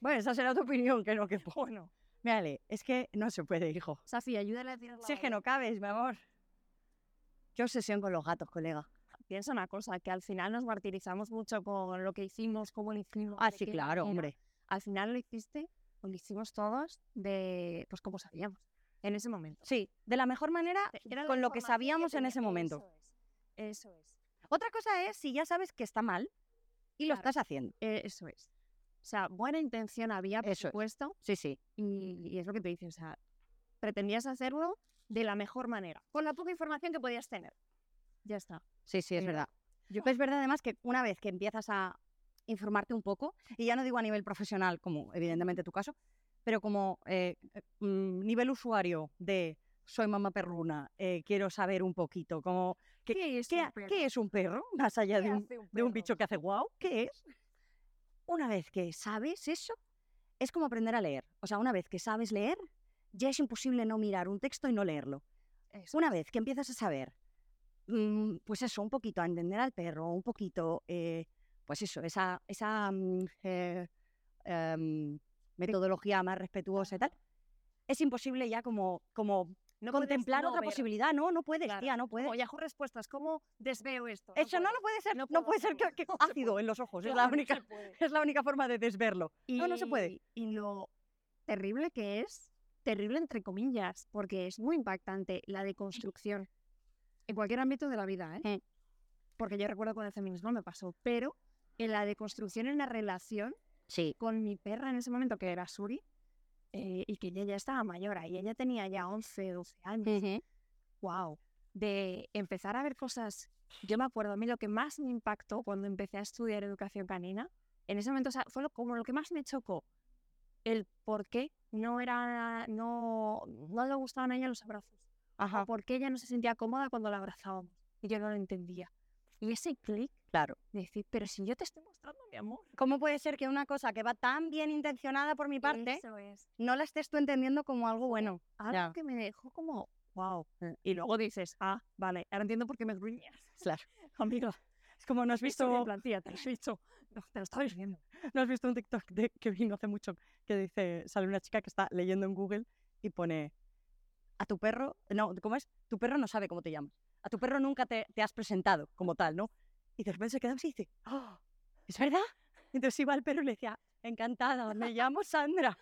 Bueno, esa será tu opinión, que no, que Bueno, Mírale, es que no se puede, hijo. Safi, ayúdale a tirar la Si es que no cabes, mi amor. Qué obsesión con los gatos, colega. Piensa una cosa, que al final nos martirizamos mucho con lo que hicimos, cómo lo hicimos. Ah, sí, claro, hombre. Al final lo hiciste, o lo hicimos todos, de pues como sabíamos, en ese momento. Sí, de la mejor manera, Era con lo que sabíamos en ese momento. Eso es. Eso es. Otra cosa es si ya sabes que está mal y lo estás haciendo. eh, Eso es. O sea, buena intención había, por Eso es. supuesto, Sí, sí. y, y es lo que te dice, o sea, pretendías hacerlo de la mejor manera, con la poca información que podías tener. Ya está. Sí, sí, es Eh, verdad. Es verdad además que una vez que empiezas a informarte un poco, y ya no digo a nivel profesional, como evidentemente tu caso, pero como eh, eh, mm, nivel usuario de soy mamá perruna, eh, quiero saber un poquito, como, ¿qué, es ¿qué, un perro? qué es un perro? Más allá ¿Qué de un, un de un perro? bicho que hace guau, ¿qué es? Una vez que sabes eso, es como aprender a leer. O sea, una vez que sabes leer, ya es imposible no mirar un texto y no leerlo. Eso Una vez que empiezas a saber, mm, pues eso, un poquito a entender al perro, un poquito, eh, pues eso, esa, esa mm, eh, em, metodología más respetuosa y tal, es imposible ya como, como No puedes contemplar no otra ver. posibilidad. No, no puedes, Claro. tía, no puedes. Yahoo Respuestas, ¿cómo desveo esto? Eso no, no puede ser, no no, puede ser que, que no ácido en los ojos, es la no única, es la única forma de desverlo. No, no se puede. Y- lo terrible que es, terrible entre comillas, porque es muy impactante la deconstrucción en cualquier ámbito de la vida, ¿eh? Porque yo recuerdo con el feminismo me pasó, pero en la deconstrucción en la relación Sí, con mi perra en ese momento, que era Suri, eh, y que ella ya estaba mayor, y ella tenía ya 11, 12 años. wow, de empezar a ver cosas. Yo me acuerdo, a mí lo que más me impactó cuando empecé a estudiar educación canina, en ese momento o sea, fue lo, como lo que más me chocó, el por qué no era, no, no le gustaban a ella los abrazos, ajá, o por qué ella no se sentía cómoda cuando la abrazábamos, y yo no lo entendía. Y ese clic claro. de decir, pero si yo te estoy mostrando mi amor. ¿Cómo puede ser que una cosa que va tan bien intencionada por mi parte Eso es. no la estés tú entendiendo como algo bueno? Algo Ya. que me dejó como, wow. Mm. Y luego dices, ah, vale, ahora entiendo por qué me gruñas. Claro. Amiga, Es como no has visto en plantilla, te lo he dicho. No, te lo estabas viendo. ¿No has visto un TikTok de- que vino hace mucho que dice, sale una chica que está leyendo en Google y pone a tu perro, no, ¿cómo es? Tu perro no sabe cómo te llamas. A tu perro nunca te, te has presentado como tal, ¿no? Y de repente se queda así y dice, ¡Oh! ¿es verdad? Entonces iba al perro y le decía, encantada, me llamo Sandra.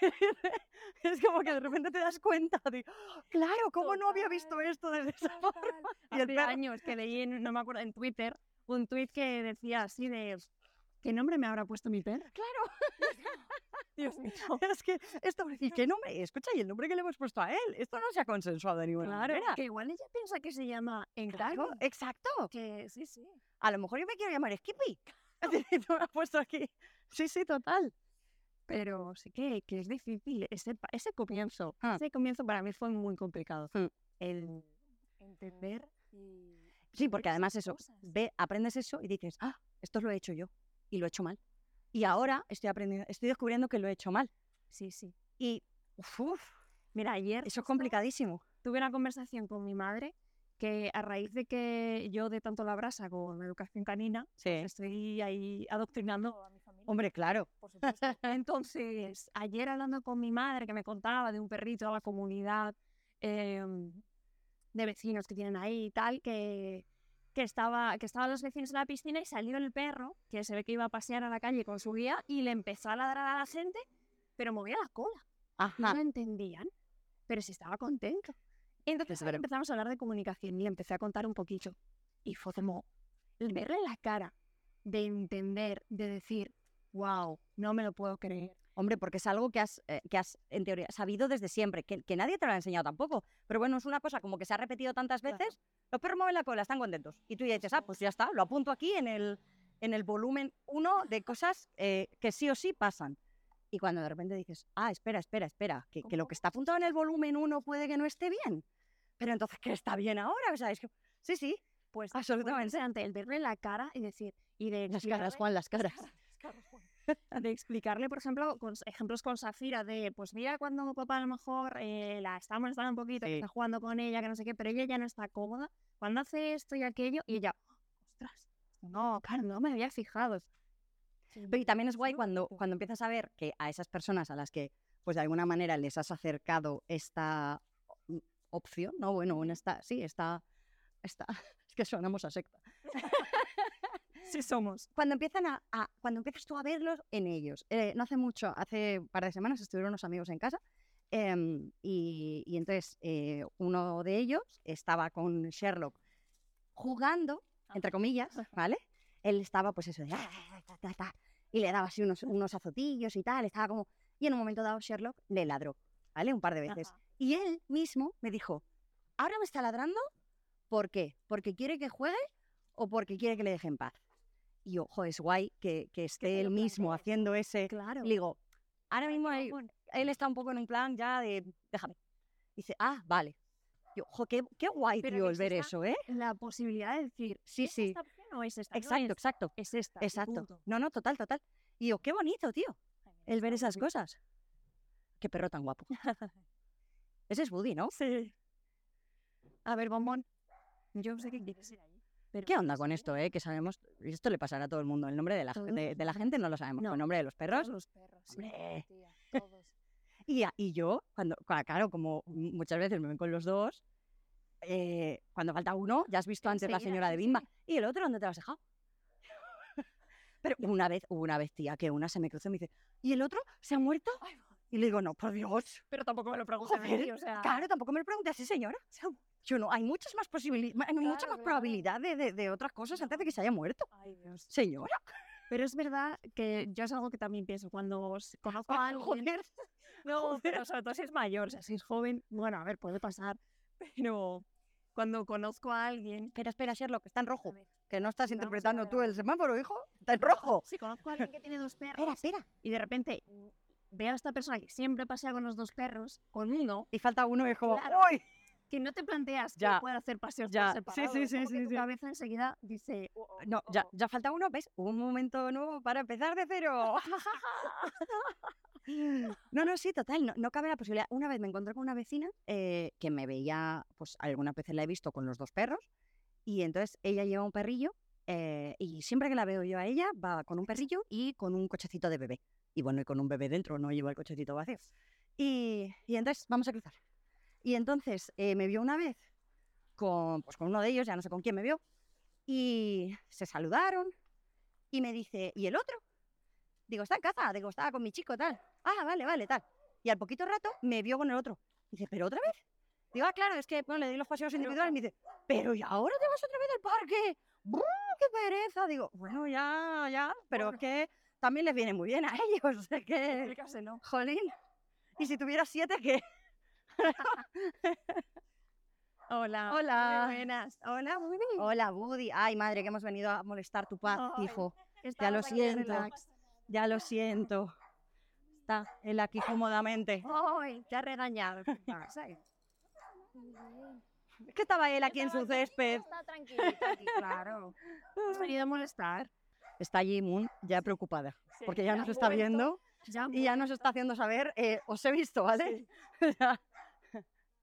es como que de repente te das cuenta de, claro, ¿cómo no había visto esto desde esa forma? Y el Hace perro- años que leí, en- no me acuerdo, en Twitter, un tweet que decía así de, ¿qué nombre me habrá puesto mi perro? Dios mío, es que esto, ¿y qué nombre? Escucha, y el nombre que le hemos puesto a él, esto no se ha consensuado de ninguna Claro, manera. que igual ella piensa que se llama Claro, Encargo. exacto. Que sí, sí. A lo mejor yo me quiero llamar Skippy. Tú me has puesto aquí. Sí, sí, total. Pero sí que, que es difícil. Ese, ese comienzo, Ah. ese comienzo para mí fue muy complicado. Mm. El entender y... Sí, porque además eso, cosas. ve, aprendes eso y dices, ah, esto lo he hecho yo y lo he hecho mal. Y ahora estoy aprendiendo, estoy descubriendo que lo he hecho mal. Sí, sí. Y uf, uf, Mira, ayer eso es complicadísimo. tuve una conversación con mi madre que a raíz de que yo de tanto la brasa con la educación canina, Sí. estoy ahí adoctrinando a mi familia, Hombre, claro. por supuesto. Entonces, ayer hablando con mi madre que me contaba de un perrito de la comunidad em, de vecinos que tienen ahí y tal, que, que, estaba, que estaban los vecinos en la piscina y salió el perro, que se ve que iba a pasear a la calle con su guía, y le empezó a ladrar a la gente, pero movía la cola. Ajá. No entendían, pero sí estaba contento. Entonces Es verdad. empezamos a hablar de comunicación y le empecé a contar un poquito. Y fue como el verle la cara de entender, de decir, wow, no me lo puedo creer. Hombre, porque es algo que has, eh, que has, en teoría, sabido desde siempre, que, que nadie te lo ha enseñado tampoco. Pero bueno, es una cosa como que se ha repetido tantas Claro. veces, los perros mueven la cola, están contentos. Y tú ya dices, ah, pues ya está, lo apunto aquí en el, en el volumen 1 de cosas eh, que sí o sí pasan. Y cuando de repente dices, ah, espera, espera, espera, que, que lo que está apuntado en el volumen 1 puede que no esté bien. Pero entonces, ¿qué está bien ahora? O sea, es que, sí, sí, Pues fue absolutamente. impresionante el verle la cara y decir, y de Las caras, Juan, las caras. De explicarle, por ejemplo, con ejemplos con Safira de, pues mira, cuando papá a lo mejor eh, la está molestando un poquito, Sí. está jugando con ella, que no sé qué, pero ella ya no está cómoda, cuando hace esto y aquello, y ella, ostras, no, claro, no me había fijado. Pero y también es guay cuando, cuando empiezas a ver que a esas personas a las que, pues de alguna manera les has acercado esta opción, ¿no? Bueno, esta, sí, esta, esta, es que sonamos a secta. Sí somos. Cuando empiezan a, a- cuando empiezas tú a verlos en ellos. Eh, no hace mucho, hace un par de semanas estuvieron unos amigos en casa em, y, y entonces eh, uno de ellos estaba con Sherlock jugando, entre comillas, ¿vale? Él estaba pues eso de... "Ah, ta, ta, ta", y le daba así unos, unos azotillos y tal, estaba como... Y en un momento dado Sherlock le ladró, ¿vale? Un par de veces. Ajá. Y él mismo me dijo, ¿ahora me está ladrando? ¿Por qué? ¿Porque quiere que juegue o porque quiere que le deje en paz? Y ojo, es guay que, que esté él mismo haciendo ese... Claro. Y le digo, ahora mismo él, él está un poco en un plan ya de, déjame. Dice, ah, vale. Yo, ojo, qué, qué guay, Pero tío, el ver eso, ¿eh? La posibilidad de decir, Sí, ¿es sí. esta opción o es esta? No Exacto, es, exacto, es esta. exacto. No, no, total, total. Y yo, qué bonito, tío, el ver esas cosas. Qué perro tan guapo. Ese es Woody, ¿no? Sí. A ver, bombón. Yo sé que quieres ir. Pero ¿Qué onda con esto, eh? Que sabemos, y esto le pasará a todo el mundo. El nombre de la, de, la gente no lo sabemos, No. el nombre de los perros. Todos los perros. sí. Hombre. Tía, todos. Y, yo, cuando, cua- claro, como muchas veces me ven con los dos, eh, cuando falta uno, ya has visto antes la señora de sí, Bimba. sí. ¿Y el otro dónde te lo has dejado? Pero una vez, hubo una vez, tía, que una se me cruzó y me dice, ¿y el otro se ha muerto? Y le digo, no, por Dios. Pero tampoco me lo Joder, o sea... Claro, tampoco me lo pregunté así, señora. Yo no, hay muchas más posibilidades, hay mucha Claro, más claro. probabilidad de, de- de otras cosas antes de que se haya muerto. Ay, Dios. Señora. Pero es verdad que yo es algo que también pienso cuando conozco a alguien... Joder. No, pero sobre todo si es mayor, o sea, si es joven, bueno, a ver, puede pasar, pero cuando conozco a alguien... Espera, espera, Sherlock, está en rojo. Que no estás interpretando tú el semáforo, hijo. Está en rojo. Si conozco a alguien que tiene dos perros Espera, espera. y de repente veo a esta persona que siempre pasea con los dos perros, con uno, Y falta uno como, Claro. ¡uy! Que no te planteas Ya. que puede hacer paseos por Ya, sí, separado, sí, sí, sí, tu sí. cabeza enseguida dice, "Oh, oh, No, oh, ya, oh". ya falta uno, ¿ves? Un momento nuevo para empezar de cero. No, no, sí, total, no, no cabe la posibilidad. Una vez me encontré con una vecina eh, que me veía, pues algunas veces la he visto con los dos perros, y entonces ella lleva un perrillo, eh, y siempre que la veo yo a ella, va con un perrillo y con un cochecito de bebé. Y bueno, y con un bebé dentro, no lleva el cochecito vacío. Y, y entonces, vamos a cruzar. Y entonces eh, me vio una vez con, pues, con uno de ellos, ya no sé con quién me vio, y se saludaron, y me dice, ¿y el otro? Digo, está en casa. Digo, estaba con mi chico, tal. Ah, vale, vale, tal. Y al poquito rato me vio con el otro. Dice, ¿pero otra vez? Digo, ah, claro, es que bueno, le di los paseos individuales. Y me dice, ¿pero y ahora te vas otra vez al parque? ¡Brr, ¡Qué pereza! Digo, bueno, ya, ya. Pero es que también les viene muy bien a ellos. Sea que, Explícaselo. jolín. Y si tuviera siete, ¿qué? Hola. Hola. Muy buenas. Hola, bien. Hola, Buddy. Ay, madre, que hemos venido a molestar tu paz, Ay. hijo. Estaba lo siento. Ya lo siento. Está él aquí cómodamente. Ay, te ha regañado. Es que estaba él aquí en su césped. Está tranquilita aquí. Claro. Hemos venido a molestar. Está allí Moon ya preocupada, Sí, porque ya nos está viendo Ya, y ya nos está haciendo saber, eh, os he visto, ¿vale?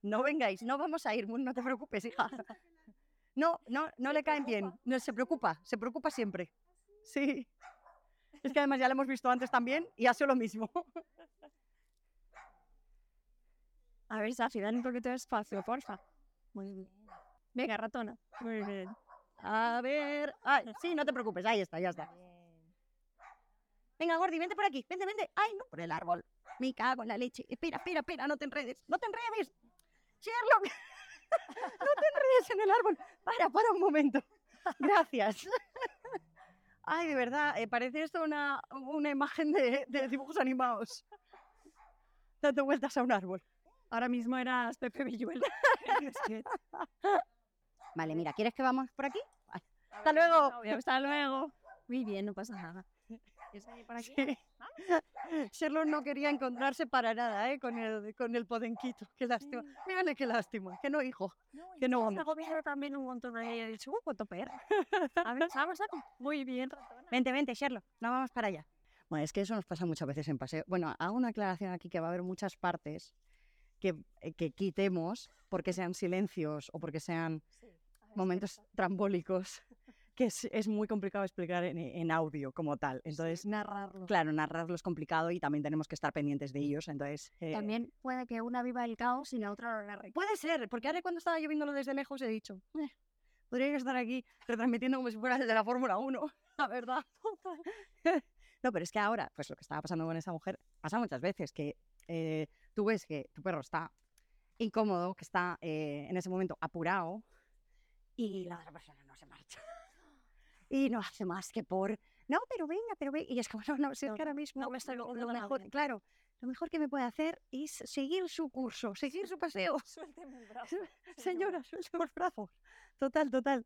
no vengáis, no vamos a ir, no te preocupes, hija. No, no, no le caen bien, no, se preocupa, se preocupa siempre. Sí. Es que además ya lo hemos visto antes también y ha sido lo mismo. A ver, Safi, dale un poquito de espacio, porfa. Muy bien. Venga, ratona. Muy bien. A ver. Ay, sí, no te preocupes, ahí está, ya está. Venga, Gordi, vente por aquí, vente, vente. Ay, no, por el árbol. Me cago en la leche. Espera, espera, espera, no te enredes. No te enredes. Sherlock, no te enredes en el árbol. Para, para un momento. Gracias. Ay, de verdad, eh, parece esto una, una imagen de, de dibujos animados. Dando vueltas a un árbol. Ahora mismo eras Pepe Villuela. Vale, mira, ¿quieres que vamos por aquí? Hasta luego. Hasta luego. Muy bien, no pasa nada. ¿Quieres venir por aquí? Sí. Sherlock no quería encontrarse para nada, ¿eh? Con el, con el podenquito. Qué lástima. Mírale qué lástima. Que no, hijo. Que no vamos. también un montón ahí. He dicho, uh, cuánto perro. A ver, vamos, vamos. Muy bien, ratona. Vente, vente, Sherlock. No vamos para allá. Bueno, es que eso nos pasa muchas veces en paseo. Bueno, hago una aclaración aquí que va a haber muchas partes que, eh, que quitemos porque sean silencios o porque sean Sí, a ver, momentos trambólicos que es, es muy complicado explicar en, en audio como tal. Entonces, narrarlo. claro, narrarlo es complicado y también tenemos que estar pendientes de ellos. Entonces, eh, También puede que una viva el caos y la otra lo narre. Puede ser, porque ahora cuando estaba yo viéndolo desde lejos he dicho, "Eh, podría estar aquí retransmitiendo como si fuera el de la Fórmula 1, la verdad. no, pero es que ahora, pues lo que estaba pasando con esa mujer, pasa muchas veces, que eh, tú ves que tu perro está incómodo, que está eh, en ese momento apurado y la otra persona no se marcha. Y no hace más que por, no, pero venga, pero venga. Y es como, no, no, si es que ahora mismo no me estoy lo, lo mejor, bien. claro, lo mejor que me puede hacer es seguir su curso, seguir su paseo. Suélteme el brazo. Señora, suelte los brazos. Total, total.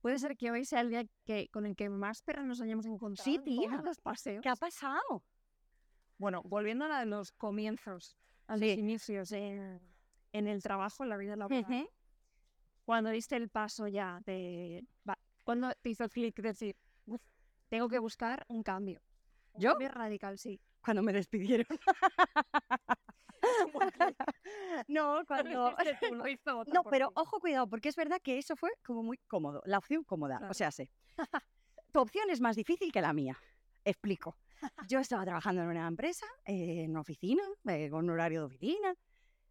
Puede ser que hoy sea el día que, con el que más perros nos hayamos encontrado. Sí, tía. los paseos. ¿Qué ha pasado? Bueno, volviendo a la de los comienzos, a los inicios en, en el trabajo, en la vida laboral. Cuando diste el paso ya de... va, ¿Cuándo te hizo clic decir, "Uf, tengo que buscar un cambio? Un ¿Yo? cambio radical, sí. Cuando me despidieron. no, cuando... No, pero ojo, cuidado, porque es verdad que eso fue como muy cómodo. La opción cómoda. Claro. O sea, sé. tu opción es más difícil que la mía. Explico. Yo estaba trabajando en una empresa, eh, en una oficina, eh, con un horario de oficina.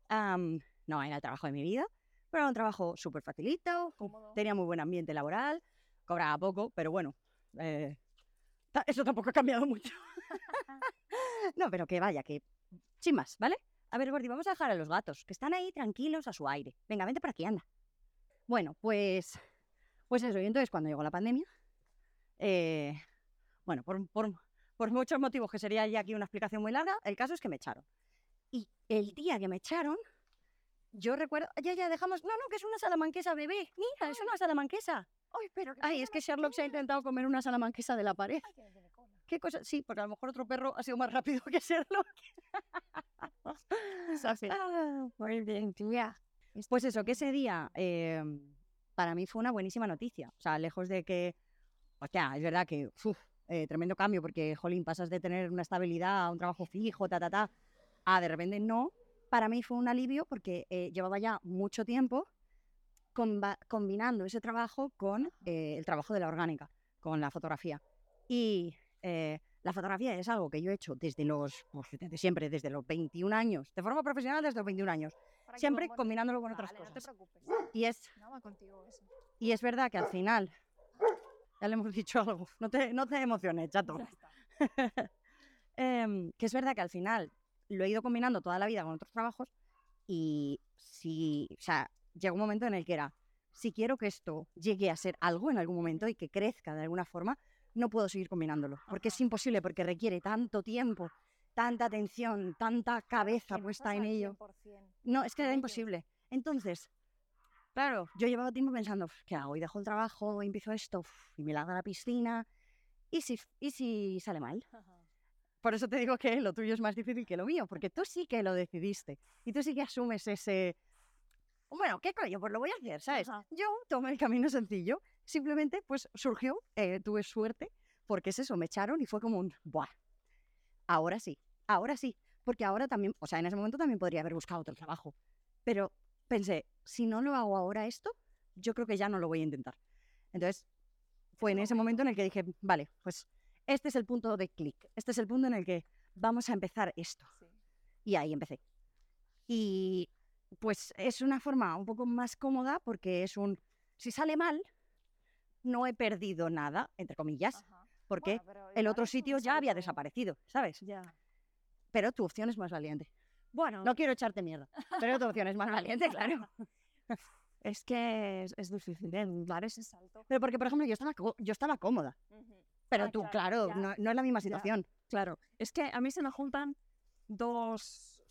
Am, no era el trabajo de mi vida, pero era un trabajo súper facilito, Cómodo. tenía muy buen ambiente laboral, cobraba poco, pero bueno, eh, eso tampoco ha cambiado mucho. no, pero que vaya, que sin más, ¿vale? A ver, Gordi, vamos a dejar a los gatos, que están ahí tranquilos a su aire. Venga, vente por aquí, anda. Bueno, pues, pues eso, y entonces cuando llegó la pandemia, eh, bueno, por, por, por muchos motivos que sería ya aquí una explicación muy larga, el caso es que me echaron. Y el día que me echaron, yo recuerdo, ya, ya, dejamos, no, no, que es una salamanquesa bebé, mira, es una salamanquesa. Ay, pero Ay, es que Sherlock se ha intentado comer una salamanquesa de la pared. ¿Qué cosa? Sí, porque a lo mejor otro perro ha sido más rápido que Sherlock. Ah, Muy bien, tía. Pues eso, que ese día eh, para mí fue una buenísima noticia. O sea, lejos de que, hostia, es verdad que, uf, eh, tremendo cambio, porque, jolín, pasas de tener una estabilidad un trabajo fijo, ta, ta, ta, a de repente no. Para mí fue un alivio porque eh, llevaba ya mucho tiempo combinando ese trabajo con eh, el trabajo de la orgánica, con la fotografía. Y eh, la fotografía es algo que yo he hecho desde los, pues, desde siempre, desde los 21 años, de forma profesional desde los 21 años, Para siempre combinándolo con otras Vale, No te cosas. preocupes. Y es No va contigo eso. y es verdad que al final Ya le hemos dicho algo. No te, no te emociones, chato. Em, que es verdad que al final lo he ido combinando toda la vida con otros trabajos y si, o sea, llegó un momento en el que era, si quiero que esto llegue a ser algo en algún momento y que crezca de alguna forma, no puedo seguir combinándolo, porque es imposible, porque requiere tanto tiempo, tanta atención, tanta cabeza puesta en ello. 100%. No, es que era imposible. Entonces, claro, yo llevaba tiempo pensando, "Uf, ¿qué hago? Y dejo el trabajo, y empiezo esto, y me largo a la piscina. ¿Y si, ¿Y si sale mal? Por eso te digo que lo tuyo es más difícil que lo mío, porque tú sí que lo decidiste. Y tú sí que asumes ese... Bueno, ¿qué coño? Pues lo voy a hacer, ¿sabes? Ajá. Yo tomé el camino sencillo. Simplemente, pues surgió, eh, tuve suerte, porque es eso, me echaron y fue como un... Buah, ahora sí, ahora sí. Porque ahora también, o sea, en ese momento también podría haber buscado otro trabajo. Pero pensé, si no lo hago ahora esto, yo creo que ya no lo voy a intentar. Entonces, fue en ese momento en el que dije, vale, pues este es el punto de clic, este es el punto en el que vamos a empezar esto. Sí. Y ahí empecé. Y pues es una forma un poco más cómoda porque es un, si sale mal, no he perdido nada, entre comillas, Ajá. porque Bueno, el otro sitio ya había desaparecido, ¿sabes? Ya. Pero tu opción es más valiente. Bueno, No quiero echarte mierda, pero tu opción es más valiente, claro. es que es, es difícil ¿eh? dar ese salto. Pero porque, por ejemplo, yo estaba, yo estaba cómoda, Ujú. Pero Ah, tú, claro, claro, ya. no, no es la misma situación. Claro, es que a mí se me juntan dos,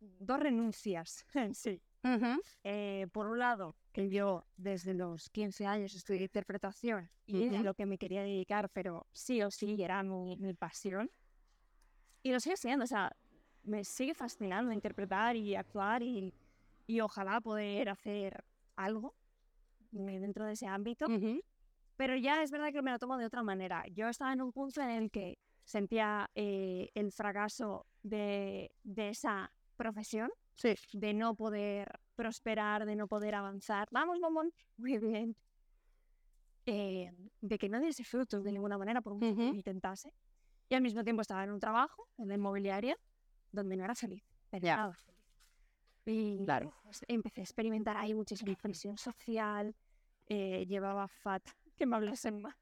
dos renuncias en sí. Ujú, Eh, por un lado, que yo desde los 15 años estudié interpretación y es Ujú. lo que me quería dedicar, pero sí o sí era mi, mi pasión. Y lo sigue siendo, o sea, me sigue fascinando interpretar y actuar y, y ojalá poder hacer algo eh, dentro de ese ámbito. ujú. Pero ya es verdad que me lo tomo de otra manera. Yo estaba en un punto en el que sentía eh, el fracaso de, de esa profesión, Sí. de no poder prosperar, de no poder avanzar. Vamos, mamón, muy bien. Eh, de que no diese frutos de ninguna manera por mucho que Ujú. intentase. Y al mismo tiempo estaba en un trabajo, en la inmobiliaria, donde no era feliz. Pero Ya. nada feliz. Y Claro. pues, empecé a experimentar ahí muchísima presión social. eh, llevaba fat que me hablasen mal.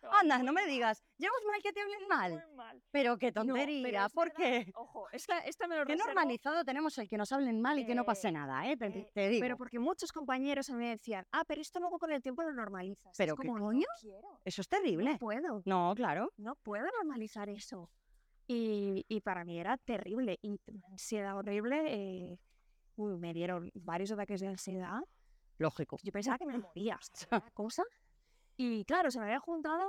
Anda, no me digas, llevas mal que te hablen mal. Muy mal. Pero qué No, pero tontería, es ¿por qué? Ojo, esta, esta me lo Qué reservo, normalizado tenemos el que nos hablen mal y que no pase Eh, nada, ¿eh? Te, eh, te digo. Pero porque muchos compañeros a mí me decían, ah, pero esto luego con el tiempo lo normalizas. Es ¿Pero qué como, coño? No quiero, Eso es no terrible. puedo, No, claro. no puedo normalizar eso. Y, y para mí era terrible. Y ansiedad horrible. eh, uy, me dieron varios ataques de ansiedad. Lógico. Yo pensaba que me moría. cosa. Y claro, se me había juntado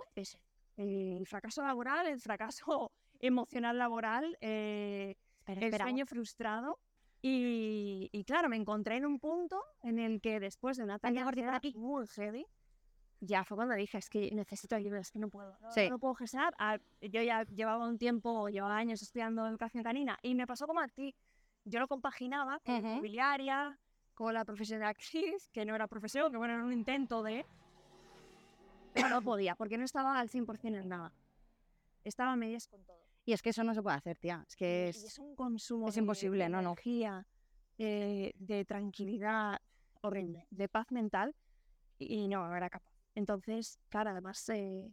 el fracaso laboral, el fracaso emocional laboral, eh, Espera, el sueño frustrado. Y, y claro, me encontré en un punto en el que después de una tarea aquí. muy heavy, ya fue cuando dije, es que necesito ayuda, es que no puedo, no, Sí. no puedo gestionar. Ah, yo ya llevaba un tiempo, llevaba años estudiando educación canina y me pasó como a ti. Yo lo compaginaba con la Ujú. inmobiliaria, con la profesión de actriz, que no era profesión, que bueno, era un intento de... Pero no podía, porque no estaba al 100% en nada. Estaba a medias con todo. Y es que eso no se puede hacer, tía. Es que y es... es un consumo es de- imposible, de no, no. energía, eh, de tranquilidad horrible, de paz mental y no, no era capaz. Entonces, claro, además eh,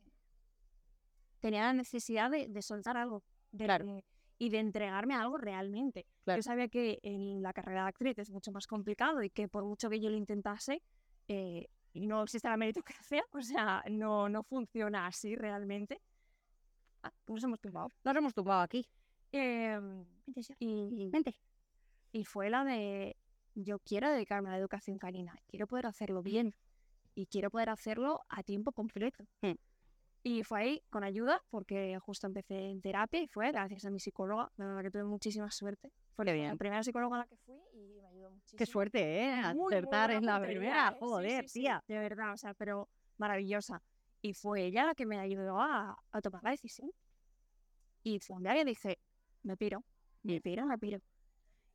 tenía la necesidad de, de soltar algo de- Claro. de- y de entregarme a algo realmente. Claro. Yo sabía que en la carrera de actriz es mucho más complicado y que por mucho que yo lo intentase, eh, no existe la meritocracia, o sea, no, no funciona así realmente. Ah, nos hemos tumbado. Nos hemos tumbado aquí. Y, Vente. y fue la de yo quiero dedicarme a la educación canina, quiero poder hacerlo bien y quiero poder hacerlo a tiempo completo. Mm. Y fue ahí con ayuda, porque justo empecé en terapia y fue gracias a mi psicóloga, la verdad que tuve muchísima suerte. Fue Qué la bien. primera psicóloga a la que fui y muchísimo. Qué suerte, ¿eh? Muy, Acertar en la primera. ¿eh? Joder, sí, sí, tía. de verdad, o sea, pero maravillosa. Y fue ella la que me ayudó a, a tomar la decisión. Y fue un día que dije, me piro, me piro, me piro.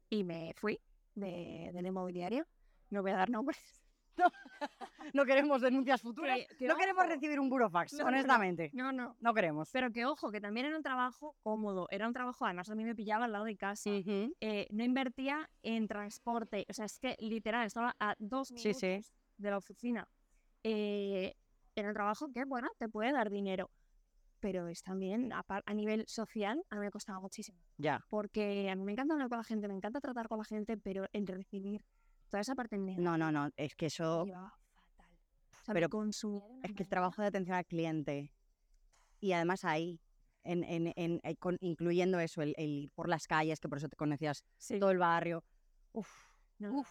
Y me fui de, de la inmobiliaria. No voy a dar nombres. No queremos denuncias futuras. No queremos recibir un burofax, No, no, no. honestamente. No, no. No queremos. Pero que ojo, que también era un trabajo cómodo. Era un trabajo, además a mí me pillaba al lado de casa. Eh, no invertía en transporte. O sea, es que literal estaba a dos minutos sí. de la oficina. Eh, en el trabajo que, bueno, te puede dar dinero. Pero es también, a, par- a nivel social, a mí me costaba muchísimo. Ya. Porque a mí me encanta hablar con la gente, me encanta tratar con la gente, pero el recibir toda esa parte negativa No, no, no. Es que eso. llevaba fatal. O sea, Pero consumía Es que el trabajo de atención al cliente. Y además ahí. En, en- en- eh, con- incluyendo eso, el, el ir por las calles, que por eso te conocías Sí. todo el barrio. Uf, No, uf,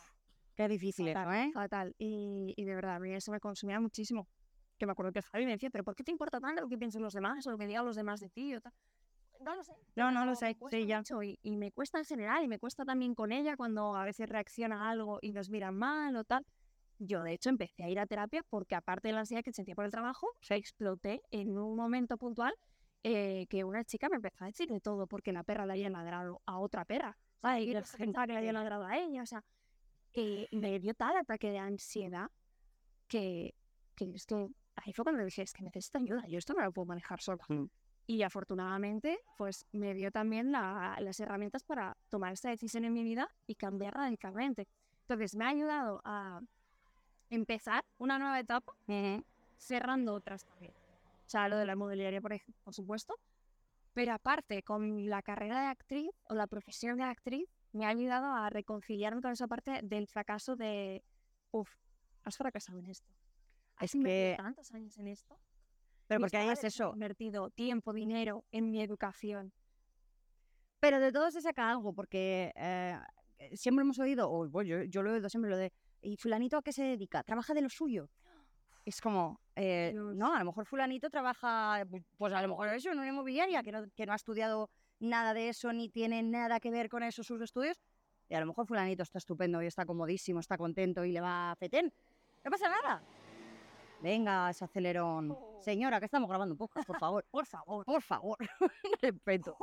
qué difícil eso, fatal, ¿eh? fatal. Y, y de verdad, a mí eso me consumía muchísimo. Que me acuerdo que Javi me decía, pero ¿por qué te importa tanto lo que piensen los demás o lo que digan los demás de ti? O tal? No lo sé. No, no lo sé, sí, ya. y, y me cuesta en general y me cuesta también con ella cuando a veces reacciona a algo y nos miran mal o tal. Yo, de hecho, empecé a ir a terapia porque aparte de la ansiedad que sentía por el trabajo, se exploté en un momento puntual eh, que una chica me empezó a decir de todo porque la perra le había ladrado a otra perra. Ay, y la gente que le había ladrado a ella. O sea, que me dio tal ataque de ansiedad que, que es que ahí fue cuando dije, es que necesito ayuda, yo esto no lo puedo manejar sola. Mm. Y afortunadamente, pues me dio también la- las herramientas para tomar esta decisión en mi vida y cambiar radicalmente. Entonces, me ha ayudado a empezar una nueva etapa, cerrando otras también. O sea, lo de la mobiliaria, por, por supuesto. Pero aparte, con la carrera de actriz o la profesión de actriz, me ha ayudado a reconciliarme con esa parte del fracaso de, uff, has fracasado en esto. Has Es que- tantos años en esto. Pero porque ahí es eso. invertido tiempo, dinero en mi educación. Pero de todo se saca algo, porque eh, eh, siempre hemos oído, o bueno, yo, yo lo he oído siempre, lo de, ¿y fulanito a qué se dedica? ¿Trabaja de lo suyo? Es como, eh, no, a lo mejor fulanito trabaja, pu- pues a lo mejor eso, en una inmobiliaria, que no, que no ha estudiado nada de eso, ni tiene nada que ver con eso sus estudios, y a lo mejor fulanito está estupendo y está comodísimo, está contento y le va a fetén. No pasa nada. Venga, ese acelerón. Señora, que estamos grabando un podcast, por favor. Por favor. Por favor, respeto.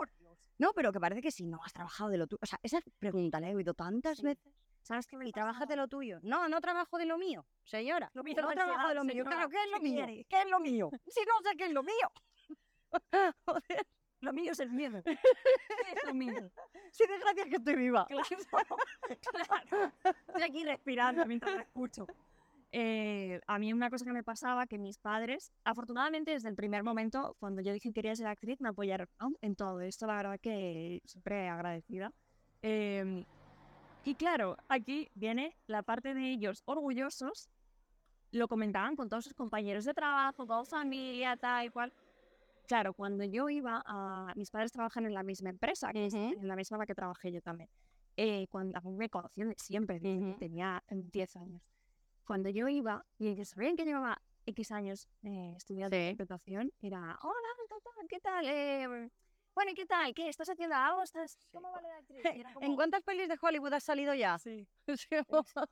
No, pero que parece que si no has trabajado de lo tuyo. O sea, esa pregunta la he oído tantas Sí. veces. ¿Sabes qué ¿Y trabajas de lo tuyo? No, no trabajo de lo mío, señora. Lo mío no trabajo de lo mío. Claro. ¿qué es lo ¿Qué mío? quiere? ¿Qué es lo mío? Si no sé qué es lo mío. Joder, Lo mío es el miedo. es lo mío. si de gracias que estoy viva. Claro, claro. Estoy aquí respirando mientras la escucho. Eh, a mí una cosa que me pasaba, que mis padres, afortunadamente desde el primer momento, cuando yo dije que quería ser actriz, me apoyaron ¿no? en todo esto, la verdad que siempre agradecida. Em, y claro, aquí viene la parte de ellos orgullosos, lo comentaban con todos sus compañeros de trabajo, con familia, tal y cual. Claro, cuando yo iba a... Mis padres trabajan en la misma empresa, que es Ujú. en la misma en la que trabajé yo también. Eh, cuando a mí me conocían siempre, que Ujú. tenía eh, 10 años. Cuando yo iba y ellos sabían que llevaba X años eh, estudiando Sí. interpretación, era, hola, ¿qué tal? ¿Qué tal? Eh, bueno, ¿y qué tal? ¿Qué? ¿Estás haciendo algo? ¿Estás... ¿Cómo va la actriz? ¿En cuántas pelis de Hollywood has salido ya? Sí.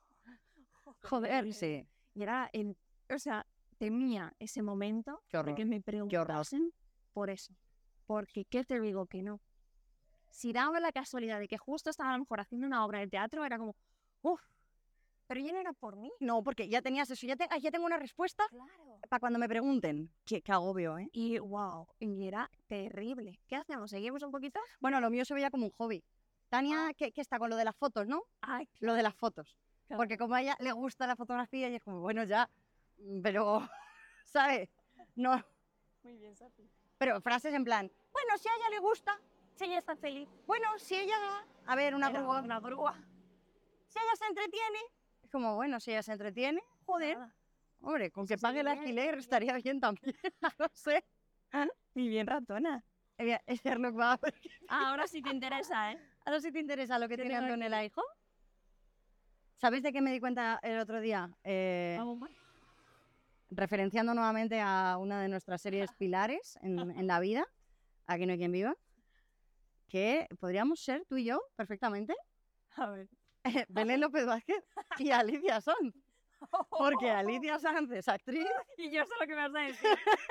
Joder, sí. Y era, en, o sea, temía ese momento Qué de horror. que me preguntasen por eso. Porque, ¿qué te digo que no? Si daba la casualidad de que justo estaba a lo mejor haciendo una obra de teatro, era como, uff, pero ya no era por mí. No, porque ya tenías eso. Ya, te- ah, ya tengo una respuesta Claro. para cuando me pregunten. Qué, qué agobio, ¿eh? Y wow, y era terrible. ¿Qué hacemos? ¿Seguimos un poquito? Bueno, lo mío se veía como un hobby. Tania, que, que está con lo de las fotos, ¿no? Ay, Lo de las fotos. Claro. Porque como a ella le gusta la fotografía, y es como, bueno, ya, mm, pero, ¿sabes? No, muy bien, Sofi. pero frases en plan, bueno, si a ella le gusta, Sí, ella está feliz. bueno, si ella, a ver, una grúa, Una grúa. si ella se entretiene, es como, bueno, si ella se entretiene, joder, Nada. hombre, con que pague el alquiler estaría bien también, no sé. Y bien ratona. Es Sherlock va, Ah, ahora sí te interesa, ¿eh? ahora si te interesa lo que ¿Qué tiene? Antonella, hijo. ¿Sabéis de qué me di cuenta el otro día? Eh, va. referenciando nuevamente a una de nuestras series pilares en, en la vida, Aquí no hay quien viva, que podríamos ser tú y yo perfectamente, A ver. Belén López Vázquez y Alicia Sanz. Porque Alicia Sanz es actriz, Y yo sé lo que me vas a decir.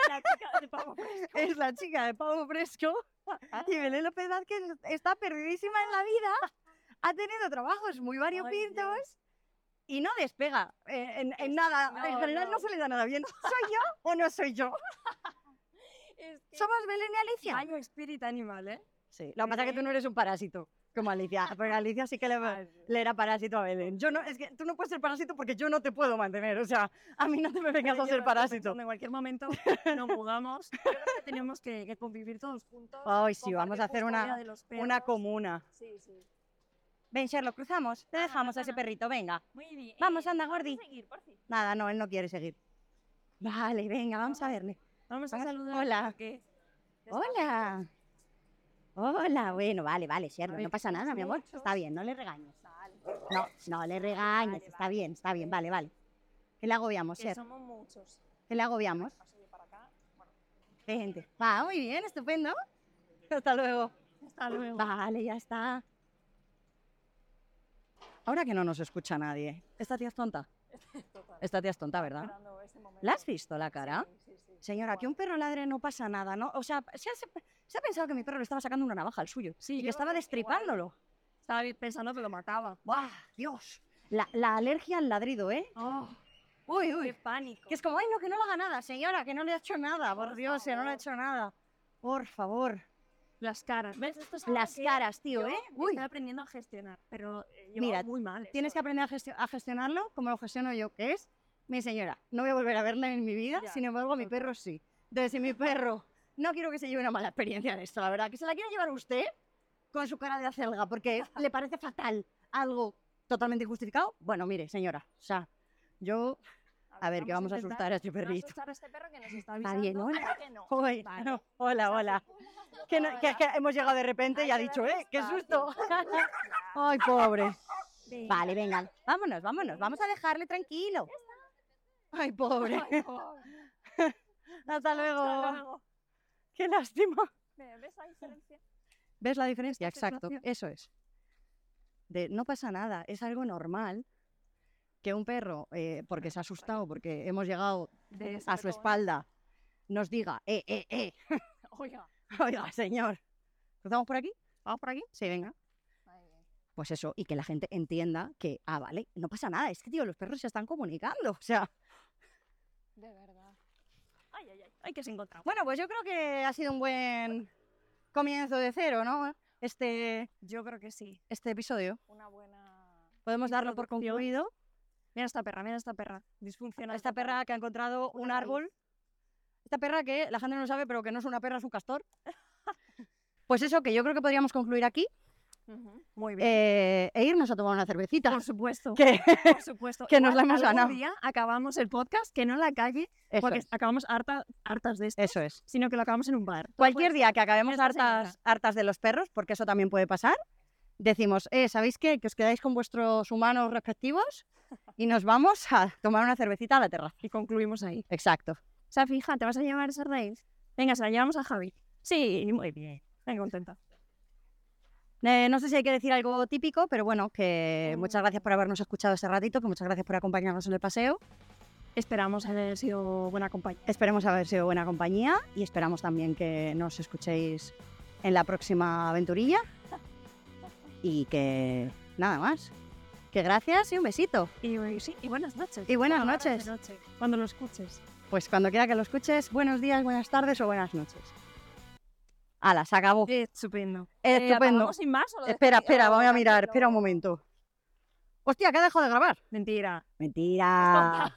La chica de pavo fresco. es la chica de Pavo Fresco y Belén López Vázquez está perdidísima en la vida, ha tenido trabajos muy variopintos y no despega eh, en, nada. no, en general no. no. se le da nada bien. ¿Soy yo o no soy yo? Es que... ¿Somos Belén y Alicia? Vaya espíritu animal, ¿eh? Sí, lo que pasa es que tú no eres un parásito. Como Alicia. Pero Alicia sí que le, le era parásito a Belén. Yo no, es que tú no puedes ser parásito porque yo no te puedo mantener. O sea, a mí no te me vengas a ser parásito. En cualquier momento nos mudamos. Yo creo que tenemos que, que convivir todos juntos. Ay, sí, vamos a hacer una, una comuna. Sí, sí. Ven, Sherlock, cruzamos. Te Ah, dejamos a ese perrito, venga. Muy bien. Vamos, Eh, anda, vamos a Gordi. seguir, por fin. Nada, no, él no quiere seguir. Vale, venga, vamos a verle. Vamos a Vamos- saludar. hola. Hola. Hola, bueno, vale, vale, Sherlock, no pasa nada, mi amor. Está bien, no le regañes. No, no le regañes, Vale, está vale, bien, está bien, vale, vale. ¿Qué le agobiamos, que Sher? somos muchos. ¿Qué le agobiamos? Paso yo para acá. Bueno, ¿Qué gente? Va, muy bien, estupendo. Hasta luego. hasta luego. Vale, ya está. Ahora que no nos escucha nadie. Esta tía es tonta. Total. Esta tía es tonta, ¿verdad? Momento. ¿La has visto la cara? Sí, sí, sí. Señora, que un perro ladre no pasa nada, ¿no? O sea, se ha, se ha pensado que mi perro le estaba sacando una navaja al suyo Sí, y yo que estaba igual. destripándolo. Estaba pensando que lo mataba. ¡Buah! ¡Dios! La, la alergia al ladrido, ¿eh? Oh, Uy, qué uy. pánico. Que es como, ay, no, que no le haga nada, señora, que no le ha hecho nada, por, Por Dios, que no le ha favor. hecho nada. Por favor. Las caras. ¿Ves? Esto es Las caras, tío, yo ¿eh? Uy, Estoy aprendiendo a gestionar, pero eh, llevo Mira, muy mal. tienes que aprender a, gestio- a gestionarlo como lo gestiono yo, que es, mi señora, no voy a volver a verla en mi vida, Ya, sin embargo, mi perro sí. Entonces, si mi perro, no quiero que se lleve una mala experiencia de esto, la verdad, que se la quiera llevar usted con su cara de acelga, porque le parece fatal algo totalmente injustificado. Bueno, mire, señora, o sea, yo, a ver, que vamos a asustar a este perrito. asustar a este perro que nos está Está avisando. bien, hola. que no. Vale. no, hola, hola. Que, no- que- que hemos llegado de repente y ha dicho, ¡eh, qué susto! Ay, pobre. Venga. Vale, venga, vámonos, vámonos, vamos a dejarle tranquilo. Ay, pobre. Ay, pobre. Hasta luego. Hasta luego. Qué lástima. Ve, ¿Ves la diferencia? ¿Ves la diferencia? Exacto, eso es. De, no pasa nada, es algo normal que un perro, eh, porque se ha asustado, porque hemos llegado De a su espalda. nos diga, eh, eh, eh, Oiga. oiga, señor. ¿Cruzamos por aquí? ¿Vamos por aquí? Sí, venga. Pues eso, y que la gente entienda que, ah, vale, no pasa nada, es que, tío, los perros se están comunicando. O sea, De verdad. Ay, ay, ay. Hay que se encontrar. bueno, pues yo creo que ha sido un buen comienzo de cero, ¿no? Este, Yo creo que sí. este episodio. Una buena. Podemos darlo por concluido. Mira esta perra, mira esta perra. Disfuncional. Esta perra que ha encontrado Una un raíz. árbol. Esta perra que la gente no lo sabe, pero que no es una perra, es un castor. Pues eso, que yo creo que podríamos concluir aquí Muy bien. eh, e irnos a tomar una cervecita. por supuesto. Que Por supuesto. que nos la hemos ganado. día acabamos el podcast, que no en la calle, eso, porque es, acabamos harta, hartas de esto, eso es. sino que lo acabamos en un bar. Cualquier Pues, día que acabemos hartas, hartas de los perros, porque eso también puede pasar, decimos, eh, ¿sabéis qué? Que os quedáis con vuestros humanos respectivos y nos vamos a tomar una cervecita a la terraza. Y concluimos ahí. Exacto. O sea, fija, ¿te vas a llevar esa raíz? Venga, se la llevamos a Javi. Sí, muy bien. Venga, contenta. Eh, no sé si hay que decir algo típico, pero bueno, que muchas gracias por habernos escuchado este ratito, que muchas gracias por acompañarnos en el paseo. Esperamos haber sido buena compañía. Esperemos haber sido buena compañía y esperamos también que nos escuchéis en la próxima aventurilla. Y que nada más. Que gracias y un besito. Y, y sí, y buenas noches. Y buenas noches. noche, cuando lo escuches. Pues cuando quiera que lo escuches, buenos días, buenas tardes o buenas noches. Ala, se acabó. Estupendo. Estupendo. ¿acabamos sin más o lo espera, espera, o voy a mirar, espera un momento. Hostia, que ha dejado de grabar. Mentira. Mentira.